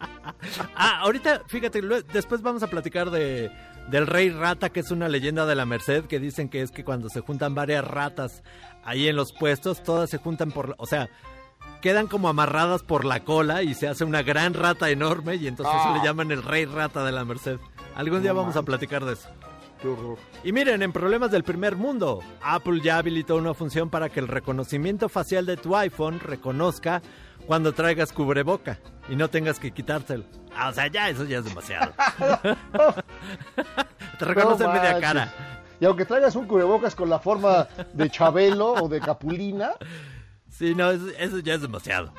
ah, ahorita, fíjate, después vamos a platicar de del rey rata, que es una leyenda de la Merced, que dicen que es que cuando se juntan varias ratas ahí en los puestos, todas se juntan por, o sea, quedan como amarradas por la cola y se hace una gran rata enorme y entonces Ah. le llaman el rey rata de la Merced. Algún día vamos a platicar de eso. Qué horror. Y miren, en problemas del primer mundo, Apple ya habilitó una función para que el reconocimiento facial de tu iPhone reconozca cuando traigas cubreboca y no tengas que quitártelo. Ah, o sea, ya eso ya es demasiado. Te reconoce No media cara. Y aunque traigas un cubrebocas con la forma de Chabelo o de Capulina. Sí, no, eso, eso ya es demasiado.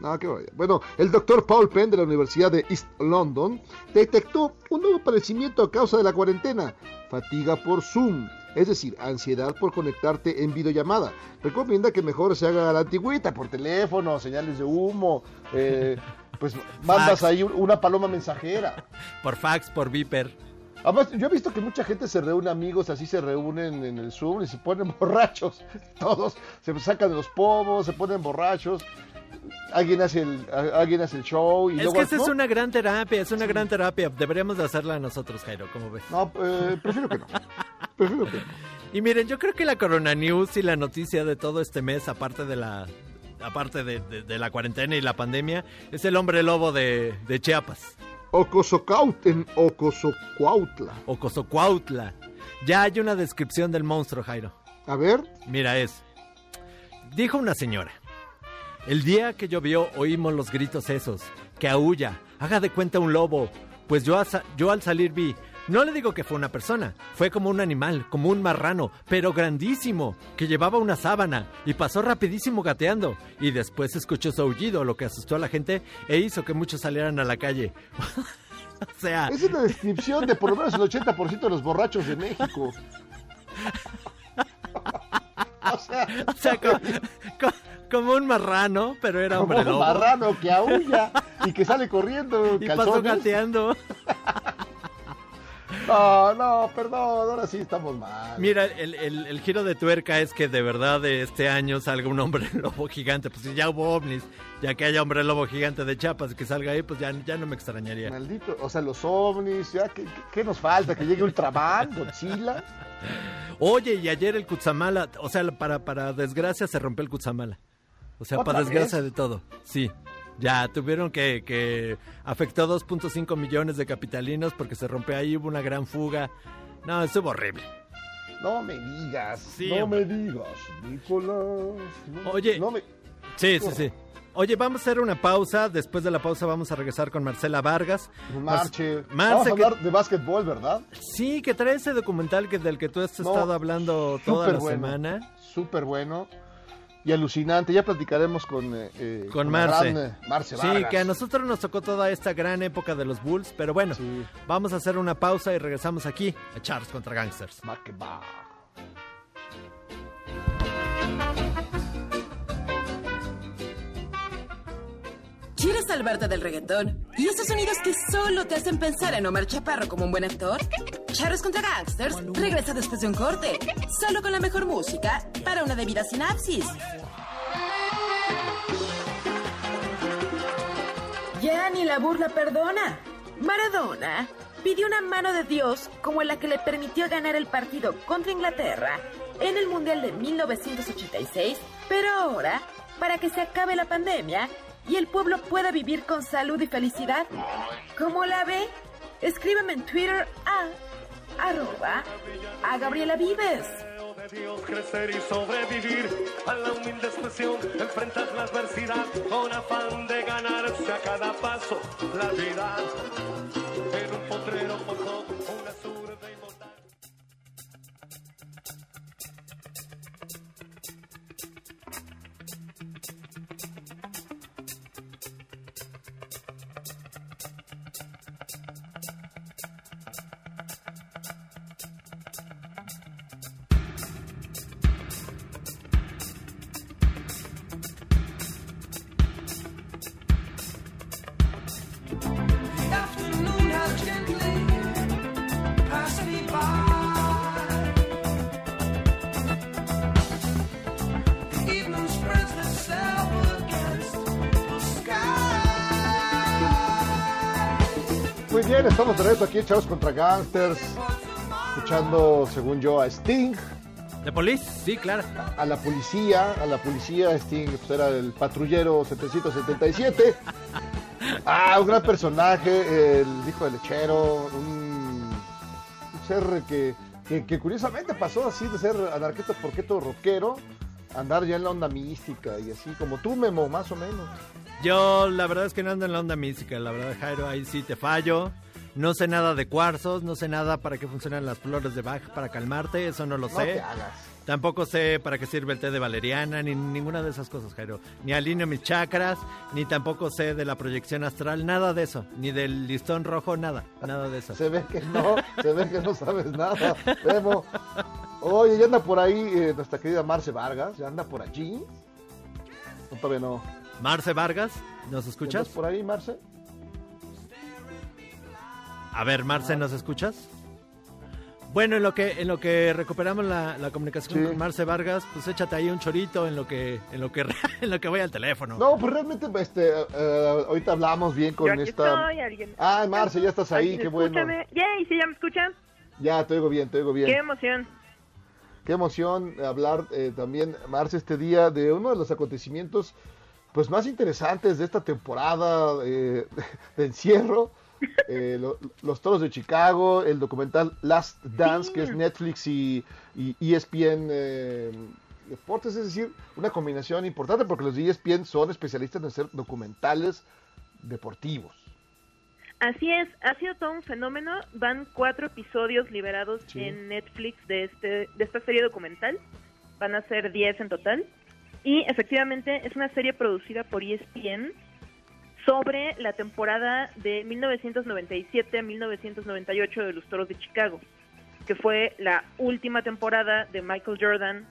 No, qué vaya. Bueno, el doctor Paul Penn de la Universidad de East London detectó un nuevo padecimiento a causa de la cuarentena, fatiga por Zoom, es decir, ansiedad por conectarte en videollamada. Recomienda que mejor se haga la antigüita, por teléfono, señales de humo, eh, pues mandas Fax. ahí un- una paloma mensajera. Por fax, por viper. Además, yo he visto que mucha gente se reúne, amigos, así se reúnen en el Zoom y se ponen borrachos. Todos se sacan de los pomos, se ponen borrachos. Alguien hace el, alguien hace el show y Es luego que esa ¿no? es una gran terapia, es una gran terapia. Deberíamos de hacerla nosotros, Jairo, ¿cómo ves? No, eh, prefiero que no. Prefiero que no. Y miren, yo creo que la Corona News y la noticia de todo este mes, aparte de la aparte de, de- de la cuarentena y la pandemia, es el hombre lobo de, de Chiapas. Ocosocaut en Ocosocuautla. Ocosocuautla. Ya hay una descripción del monstruo, Jairo. A ver. Mira, es. Dijo una señora. El día que llovió oímos los gritos esos. Que aúlla. Haga de cuenta un lobo. Pues yo, yo al salir vi. No le digo que fue una persona. Fue como un animal, como un marrano, pero grandísimo, que llevaba una sábana y pasó rapidísimo gateando. Y después escuchó su aullido, lo que asustó a la gente e hizo que muchos salieran a la calle. o sea. Esa es la descripción de por lo menos el 80% de los borrachos de México. o sea, O sea, co- co- como, un marrano, pero era como hombre un lobo. marrano que aúlla y que sale corriendo. Y pasó gateando. No, no, perdón, ahora sí estamos mal. Mira, el, el- el giro de tuerca es que de verdad de este año salga un hombre lobo gigante. Pues si ya hubo ovnis, ya que haya hombre lobo gigante de Chiapas que salga ahí, pues ya, ya no me extrañaría. Maldito, o sea, los ovnis, ya, ¿qué, qué- nos falta? ¿Que llegue Ultraman, Godzilla? Oye, y ayer el Kutsamala, o sea, para, para desgracia se rompió el Kutsamala. O sea, ¿Otra para desgracia vez? de todo. Sí. Ya tuvieron que, que afectó 2.5 millones de capitalinos porque se rompió ahí, hubo una gran fuga. No, estuvo horrible. No me digas, Sí, no hombre. me digas, Nicolás. no- Oye. no me... Sí, sí, sí. Oye, vamos a hacer una pausa. Después de la pausa vamos a regresar con Marcela Vargas. Marche. Marce, Vamos a que- hablar de básquetbol, ¿verdad? Sí, que trae ese documental que del que tú has No, estado hablando toda la bueno, semana. Súper bueno y alucinante. Ya platicaremos con, eh, eh, Con la Marce. gran, eh, Marce sí, que a nosotros nos tocó toda esta gran época de los Bulls, pero bueno, vamos a hacer una pausa y regresamos aquí a Charles contra Gangsters. Va que va. ¿Quieres salvarte del reggaetón? ¿Y esos sonidos que solo te hacen pensar en Omar Chaparro como un buen actor? Charros contra Gangsters regresa después de un corte, solo con la mejor música para una debida sinapsis. Ya ni la burla perdona. Maradona pidió una mano de Dios como la que le permitió ganar el partido contra Inglaterra en el Mundial de 1986, pero ahora, para que se acabe la pandemia y el pueblo pueda vivir con salud y felicidad, ¿cómo la ve? Escríbeme en Twitter a arroba a Gabriela Vives. Dios crecer y sobrevivir a la humilde expresión enfrentas la adversidad con afán de ganarse a cada paso la vida en un potrero estamos de regreso aquí Chavos contra Gangsters. Escuchando, según yo, a Sting. ¿De Police? Sí, claro. A la policía, a la policía, Sting pues, era el patrullero 777. Ah, un gran personaje, el hijo del lechero, un, un ser que, que, que curiosamente pasó así de ser anarquista porqueto rockero, andar ya en la onda mística y así, como tú, Memo, más o menos. Yo la verdad es que no ando en la onda mística, la verdad Jairo, ahí sí te fallo. No sé nada de cuarzos, no sé nada para qué funcionan las flores de Bach para calmarte, eso no lo No sé. te hagas. Tampoco sé para qué sirve el té de valeriana, ni ninguna de esas cosas, Jairo. Ni alineo mis chakras, ni tampoco sé de la proyección astral, nada de eso. Ni del listón rojo, nada, nada de eso. Se ve que no, se ve que no sabes nada, Memo. Oye, ya anda por ahí eh, nuestra querida Marce Vargas, ya anda por allí. No, todavía no. Marce Vargas, ¿nos escuchas? ¿Estás por ahí, Marce? A ver, Marce, ¿nos escuchas? Bueno, en lo que en lo que recuperamos la, la comunicación Sí. con Marce Vargas, pues échate ahí un chorito en lo que en lo que en lo que voy al teléfono. No, pues realmente, este, eh, ahorita hablamos bien con Yo esta... estoy, alguien- Ah, Marce, ya estás ahí, qué bueno. Escúchame. Yay, ¿sí ya me escuchan? Ya, te oigo bien, te oigo bien. Qué emoción. Qué emoción hablar eh, también, Marce, este día de uno de los acontecimientos pues más interesantes de esta temporada eh, de encierro. Eh, lo- los Toros de Chicago, el documental Last Dance, que es Netflix y, y ESPN eh, Deportes, es decir, una combinación importante porque los de ESPN son especialistas en hacer documentales deportivos. Así es, ha sido todo un fenómeno. Van cuatro episodios liberados Sí. en Netflix de este de esta serie documental. Van a ser 10 en total. Y efectivamente es una serie producida por E ESPN sobre la temporada de 1997 a 1998 de los Toros de Chicago, que fue la última temporada de Michael Jordan,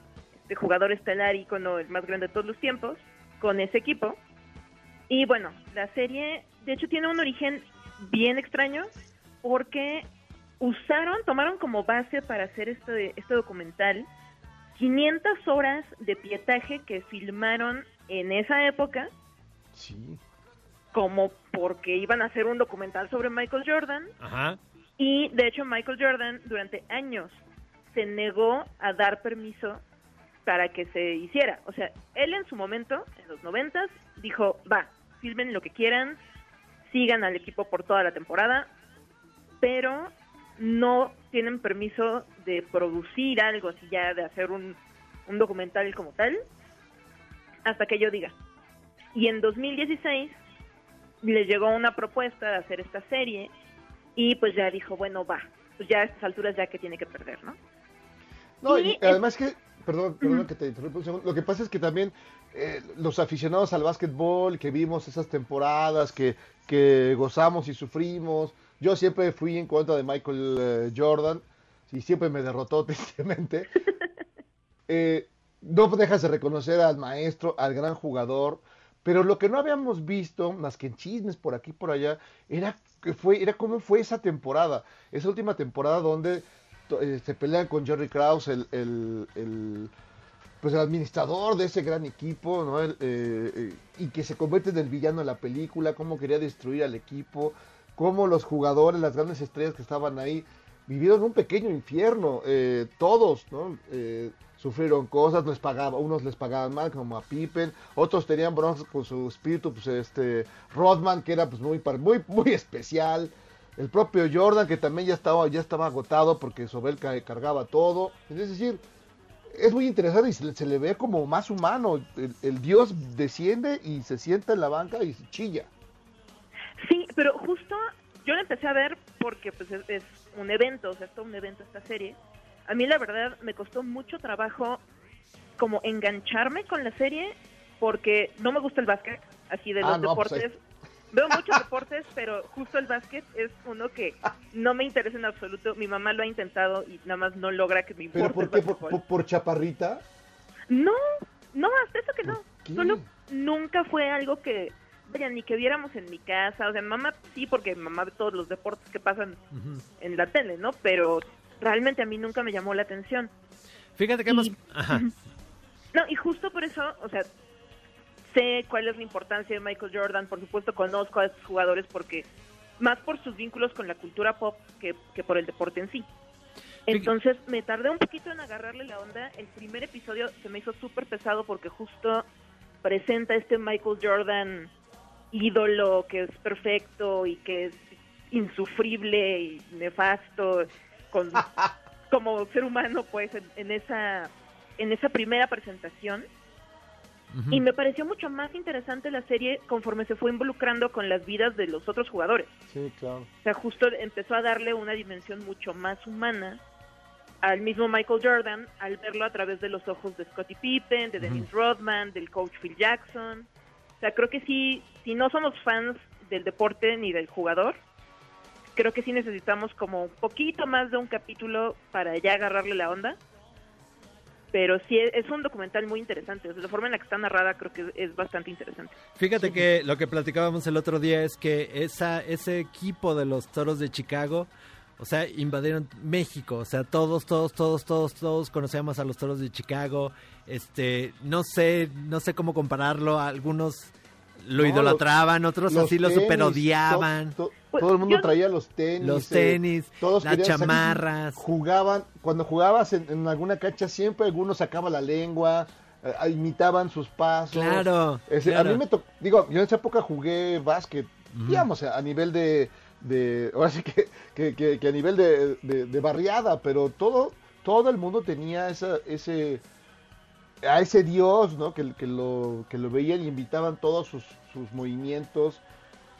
de jugador estelar ícono, el más grande de todos los tiempos, con ese equipo. Y bueno, la serie de hecho tiene un origen bien extraño porque usaron, tomaron como base para hacer este, este documental 500 horas de pietaje que filmaron en esa época Sí. Como porque iban a hacer un documental sobre Michael Jordan Ajá. y de hecho Michael Jordan durante años se negó a dar permiso para que se hiciera. O sea, él en su momento, en los noventas, dijo, va, filmen lo que quieran, sigan al equipo por toda la temporada, pero no tienen permiso de producir algo, así ya de hacer un, un documental como tal, hasta que yo diga. Y en 2016 le llegó una propuesta de hacer esta serie y pues ya dijo, bueno, va, pues ya a estas alturas ya que tiene que perder, ¿no? No, Y y además que, perdón, perdón que te interrumpa un segundo, lo que pasa es que también eh, los aficionados al básquetbol, que vimos esas temporadas, que, que gozamos y sufrimos, yo siempre fui en contra de Michael eh, Jordan y siempre me derrotó tristemente, eh, no dejas de reconocer al maestro, al gran jugador, Pero lo que no habíamos visto, más que en chismes por aquí y por allá, era que fue, era cómo fue esa temporada, esa última temporada donde eh, se pelean con Jerry Krause, el, el- pues el administrador de ese gran equipo, ¿no? Eh, eh, y que se convierte en el villano de la película, cómo quería destruir al equipo, cómo los jugadores, las grandes estrellas que estaban ahí, vivieron un pequeño infierno, todos, ¿no? Sufrieron cosas, les pagaba, unos les pagaban mal, como a Pippen, otros tenían broncas con su espíritu, pues este Rodman, que era pues muy, muy, muy especial, el propio Jordan, que también ya estaba, ya estaba agotado porque sobre él ca- cargaba todo, es decir, es muy interesante y se, le- se le ve como más humano, el, el dios desciende y se sienta en la banca y chilla. Sí, pero justo yo la empecé a ver porque pues es, es un evento, o sea, es todo un evento esta serie. A mí la verdad me costó mucho trabajo como engancharme con la serie porque no me gusta el básquet, así de los Ah, no, pues, deportes. Veo muchos deportes, pero justo el básquet es uno que no me interesa en absoluto. Mi mamá lo ha intentado y nada más no logra que me importe ¿Pero por qué? ¿Por, por- por chaparrita? No, no, hasta eso que no. qué? Solo nunca fue algo que, vaya, ni que viéramos en mi casa. O sea, mamá sí, porque mamá ve todos los deportes que pasan en la tele, ¿no? Pero realmente a mí nunca me llamó la atención. Fíjate que hemos... Ajá. No, y justo por eso, o sea, sé cuál es la importancia de Michael Jordan. Por supuesto, conozco a estos jugadores porque más por sus vínculos con la cultura pop que, que por el deporte en sí. Entonces me tardé un poquito en agarrarle la onda. El primer episodio se me hizo súper pesado porque justo presenta este Michael Jordan ídolo que es perfecto y que es insufrible y nefasto con, como ser humano pues en, en esa en esa primera presentación y me pareció mucho más interesante la serie conforme se fue involucrando con las vidas de los otros jugadores. Sí, claro. O sea, justo empezó a darle una dimensión mucho más humana al mismo Michael Jordan al verlo a través de los ojos de Scottie Pippen, de Dennis Rodman, del coach Phil Jackson. O sea, creo que sí, si no somos fans del deporte ni del jugador, creo que sí necesitamos como un poquito más de un capítulo para ya agarrarle la onda. Pero sí, es un documental muy interesante. O sea, la forma en la que está narrada creo que es bastante interesante. Fíjate que lo que platicábamos el otro día es que esa, ese equipo de los Toros de Chicago, o sea, invadieron México, o sea, todos, todos, todos, todos, todos conocíamos a los Toros de Chicago. Este, no sé, no sé cómo compararlo, algunos lo No, idolatraban, otros los así lo tenis, super odiaban. to- to- todo el mundo traía los tenis. Los eh, tenis, todos las chamarras. Jugaban, cuando jugabas en, en alguna cancha, siempre algunos sacaba la lengua, eh, imitaban sus pasos. Claro, Ese- claro. A mí me tocó, digo, yo en esa época jugué básquet, digamos, a nivel de, de ahora sí que, que, que- que a nivel de, de- de barriada, pero todo, todo el mundo tenía esa, ese, a ese dios, ¿no? Que, que lo, que lo veían y invitaban todos sus, sus movimientos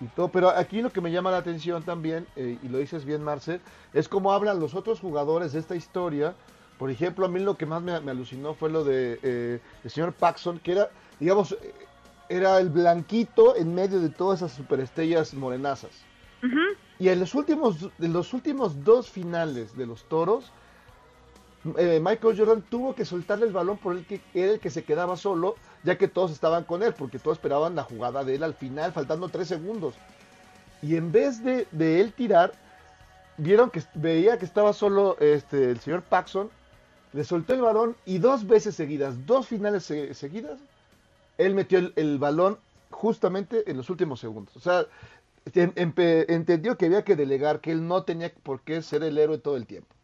y todo. Pero aquí lo que me llama la atención también, eh, y lo dices bien, Marcel, es cómo hablan los otros jugadores de esta historia. Por ejemplo, a mí lo que más me, me alucinó fue lo de eh, el señor Paxson, que era, digamos, eh, era el blanquito en medio de todas esas superestrellas morenazas. Y en los últimos, en los últimos dos finales de los toros, eh, Michael Jordan tuvo que soltarle el balón por el que era el que se quedaba solo, ya que todos estaban con él, porque todos esperaban la jugada de él al final, faltando tres segundos. Y en vez de, de él tirar, vieron que veía que estaba solo este, el señor Paxson, le soltó el balón y dos veces seguidas, dos finales se- seguidas, él metió el, el balón justamente en los últimos segundos. O sea, entendió que había que delegar, que él no tenía por qué ser el héroe todo el tiempo.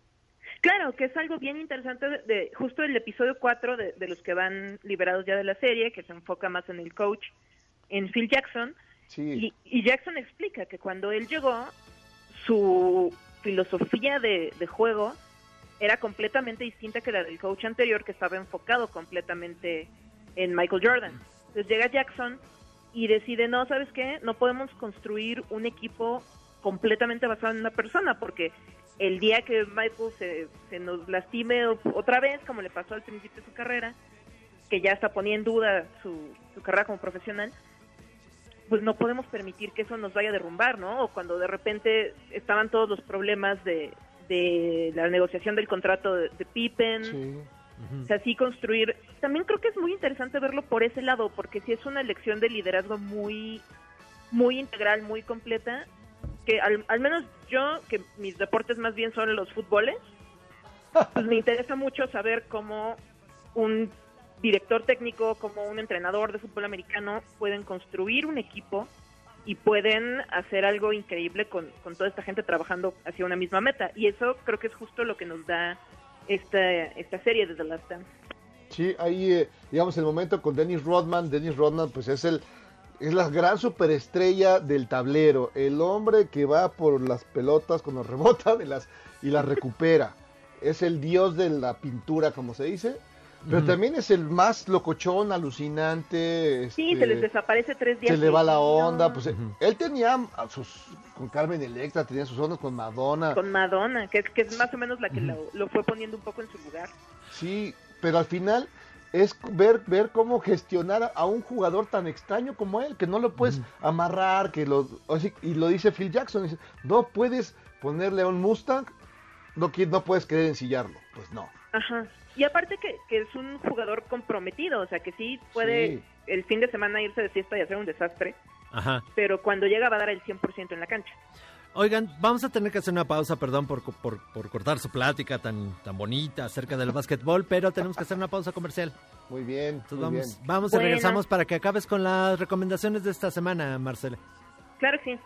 Claro, que es algo bien interesante de, de- justo el episodio 4 de, de los que van liberados ya de la serie, que se enfoca más en el coach, en Phil Jackson. Sí. Y, y Jackson explica que cuando él llegó, su filosofía de, de juego era completamente distinta que la del coach anterior, que estaba enfocado completamente en Michael Jordan. Entonces llega Jackson y decide, no, ¿sabes qué? No podemos construir un equipo completamente basado en una persona, porque el día que Michael se, se nos lastime otra vez, como le pasó al principio de su carrera, que ya está poniendo en duda su, su carrera como profesional, pues no podemos permitir que eso nos vaya a derrumbar, ¿no? O cuando de repente estaban todos los problemas de, de la negociación del contrato de, de Pippen, O sea, sí construir. También creo que es muy interesante verlo por ese lado, porque sí es una elección de liderazgo muy, muy integral, muy completa. Que al, al menos yo, que mis deportes más bien son los fútboles, pues me interesa mucho saber cómo un director técnico, como un entrenador de fútbol americano pueden construir un equipo y pueden hacer algo increíble con, con toda esta gente trabajando hacia una misma meta. Y eso creo que es justo lo que nos da esta, esta serie de The Last Dance. Sí, ahí, eh, digamos, el momento con Dennis Rodman. Dennis Rodman, pues es el es la gran superestrella del tablero. El hombre que va por las pelotas cuando rebota de las, y las recupera. Es el dios de la pintura, como se dice. Pero Ujú. también es el más locochón, alucinante. Sí, este, se les desaparece tres días. se le va la onda. Pues él tenía a sus con Carmen Electra, tenía sus ondas con Madonna. Con Madonna, que, que es más o menos la que lo, lo fue poniendo un poco en su lugar. Sí, pero al final es ver ver cómo gestionar a- un jugador tan extraño como él, que no lo puedes amarrar, que lo o sí, y lo dice Phil Jackson, dice, no puedes ponerle a un Mustang, no no puedes querer ensillarlo, pues no. Ajá. Y aparte que, que es un jugador comprometido, o sea que sí puede Sí. el fin de semana irse de fiesta y hacer un desastre, Ajá. pero cuando llega va a dar el 100% en la cancha. Oigan, vamos a tener que hacer una pausa, perdón por, por, por cortar su plática tan, tan bonita acerca del básquetbol, pero tenemos que hacer una pausa comercial. Muy bien, Entonces muy vamos, bien. vamos y Bueno. regresamos para que acabes con las recomendaciones de esta semana, Marcela. Claro que sí.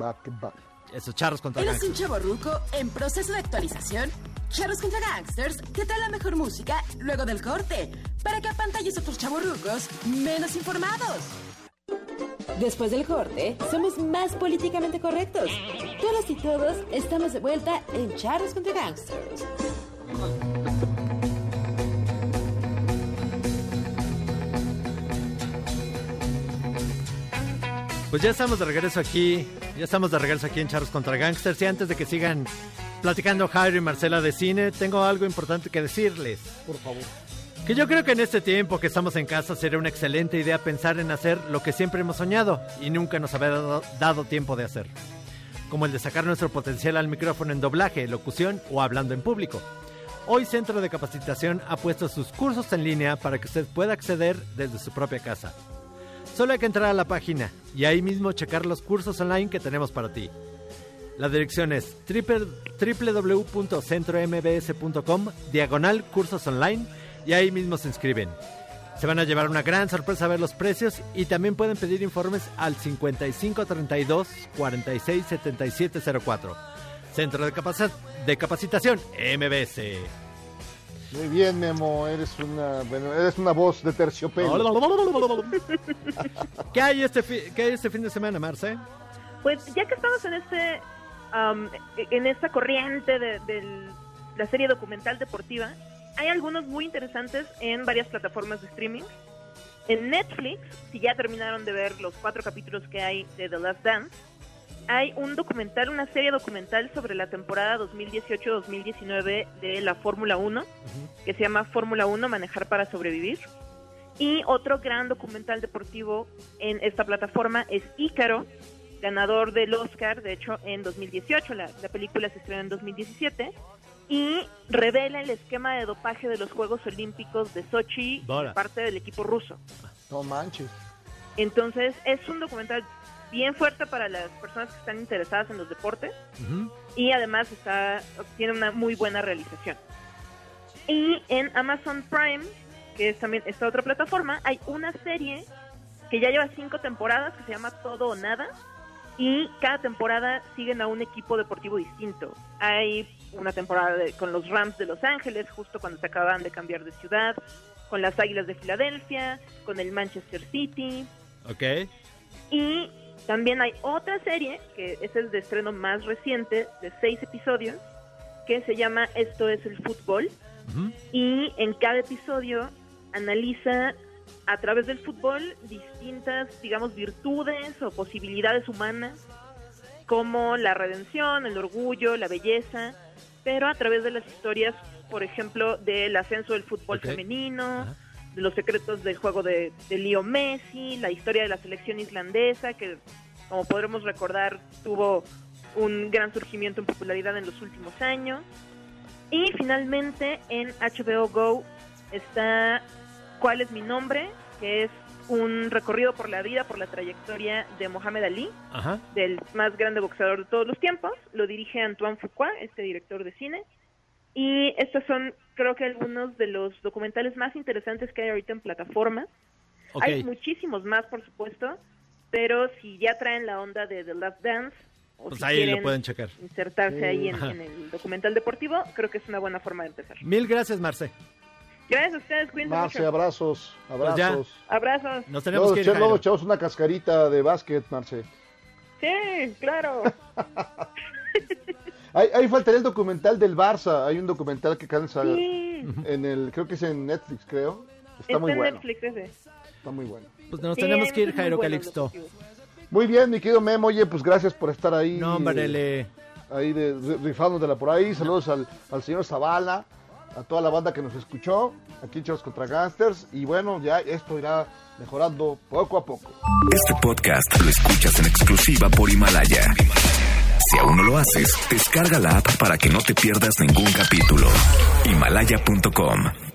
Va, que va. Eso, charros contra ¿Eres un gangsters. chavo ruco en proceso de actualización? Charros contra Gangsters te trae la mejor música luego del corte para que apantalles a otros chavos rucos menos informados. Después del corte, somos más políticamente correctos. Todas y todos estamos de vuelta en Charros contra Gangsters. Pues ya estamos de regreso aquí, ya estamos de regreso aquí en Charros contra Gangsters y antes de que sigan platicando Jairo y Marcela de cine, tengo algo importante que decirles. Por favor. Que yo creo que en este tiempo que estamos en casa sería una excelente idea pensar en hacer lo que siempre hemos soñado y nunca nos había dado, dado tiempo de hacer. Como el de sacar nuestro potencial al micrófono en doblaje, locución o hablando en público. Hoy Centro de Capacitación ha puesto sus cursos en línea para que usted pueda acceder desde su propia casa. Solo hay que entrar a la página y ahí mismo checar los cursos online que tenemos para ti. La dirección es www.centrombs.com diagonal cursos online y ahí mismo se inscriben. Se van a llevar una gran sorpresa a ver los precios y también pueden pedir informes al 5532 46 7704. Centro de, Capaci- de Capacitación MBS. Muy bien, Memo, eres una, bueno, eres una voz de terciopelo. ¿Qué hay este, fi- qué hay este fin de semana, Marce? Pues ya que estamos en este am, en esta corriente de, del- la serie documental deportiva, hay algunos muy interesantes en varias plataformas de streaming. En Netflix, si ya terminaron de ver los cuatro capítulos que hay de The Last Dance, hay un documental, una serie documental sobre la temporada 2018-2019 de la Fórmula 1, que se llama Fórmula 1, Manejar para Sobrevivir. Y otro gran documental deportivo en esta plataforma es Ícaro, ganador del Oscar, de hecho, en 2018. La, la película se estrenó en 2017 y revela el esquema de dopaje de los Juegos Olímpicos de Sochi parte del equipo ruso. No manches. Entonces, es un documental bien fuerte para las personas que están interesadas en los deportes y además está tiene una muy buena realización. Y en Amazon Prime, que es también esta otra plataforma, hay una serie que ya lleva cinco temporadas que se llama Todo o Nada y cada temporada siguen a un equipo deportivo distinto. Hay una temporada de- con los Rams de Los Ángeles, justo cuando se acaban de cambiar de ciudad, con las Águilas de Filadelfia, con el Manchester City, Ok. y también hay otra serie, que es el de estreno más reciente, de seis episodios, que se llama Esto es el fútbol. Y en cada episodio analiza a través del fútbol distintas, digamos, virtudes o posibilidades humanas, como la redención, el orgullo, la belleza, pero a través de las historias, por ejemplo, del ascenso del fútbol femenino, de los secretos del juego de, de Leo Messi, la historia de la selección islandesa, que como podremos recordar tuvo un gran surgimiento en popularidad en los últimos años. Y finalmente en HBO Go está ¿Cuál es mi nombre? que es un recorrido por la vida, por la trayectoria de Mohamed Ali, Ajá. del más grande boxeador de todos los tiempos. Lo dirige Antoine Fuqua, este director de cine. Y estos son, creo que, algunos de los documentales más interesantes que hay ahorita en plataforma. Ok. Hay muchísimos más, por supuesto, pero si ya traen la onda de The Last Dance, o Pues si ahí lo quieren pueden checar. insertarse Sí. ahí en, en el documental deportivo, creo que es una buena forma de empezar. Mil gracias, Marce. Gracias a ustedes, cuídense Marce, mucho. abrazos, Pues abrazos. Abrazos. Nos tenemos Luego, que ir, luego echamos una cascarita de básquet, Marce. Sí, claro. Ahí, ahí faltaría el documental del Barça. Hay un documental que cansa Sí. en el, creo que es en Netflix, creo. Está Está muy en bueno. Netflix ese. Está muy bueno. Pues nos Sí, tenemos que ir, Jairo buenos Calixto. Muy bien, mi querido Memo. Oye, pues gracias por estar ahí. No, hombre, le- Ahí de, de- rifándotela por ahí. Saludos al, al señor Zavala, a toda la banda que nos escuchó. Aquí en Chavos contra Gangsters. Y bueno, ya esto irá mejorando poco a poco. Este podcast lo escuchas en exclusiva por Himalaya. Si aún no lo haces, descarga la app para que no te pierdas ningún capítulo. Himalaya.com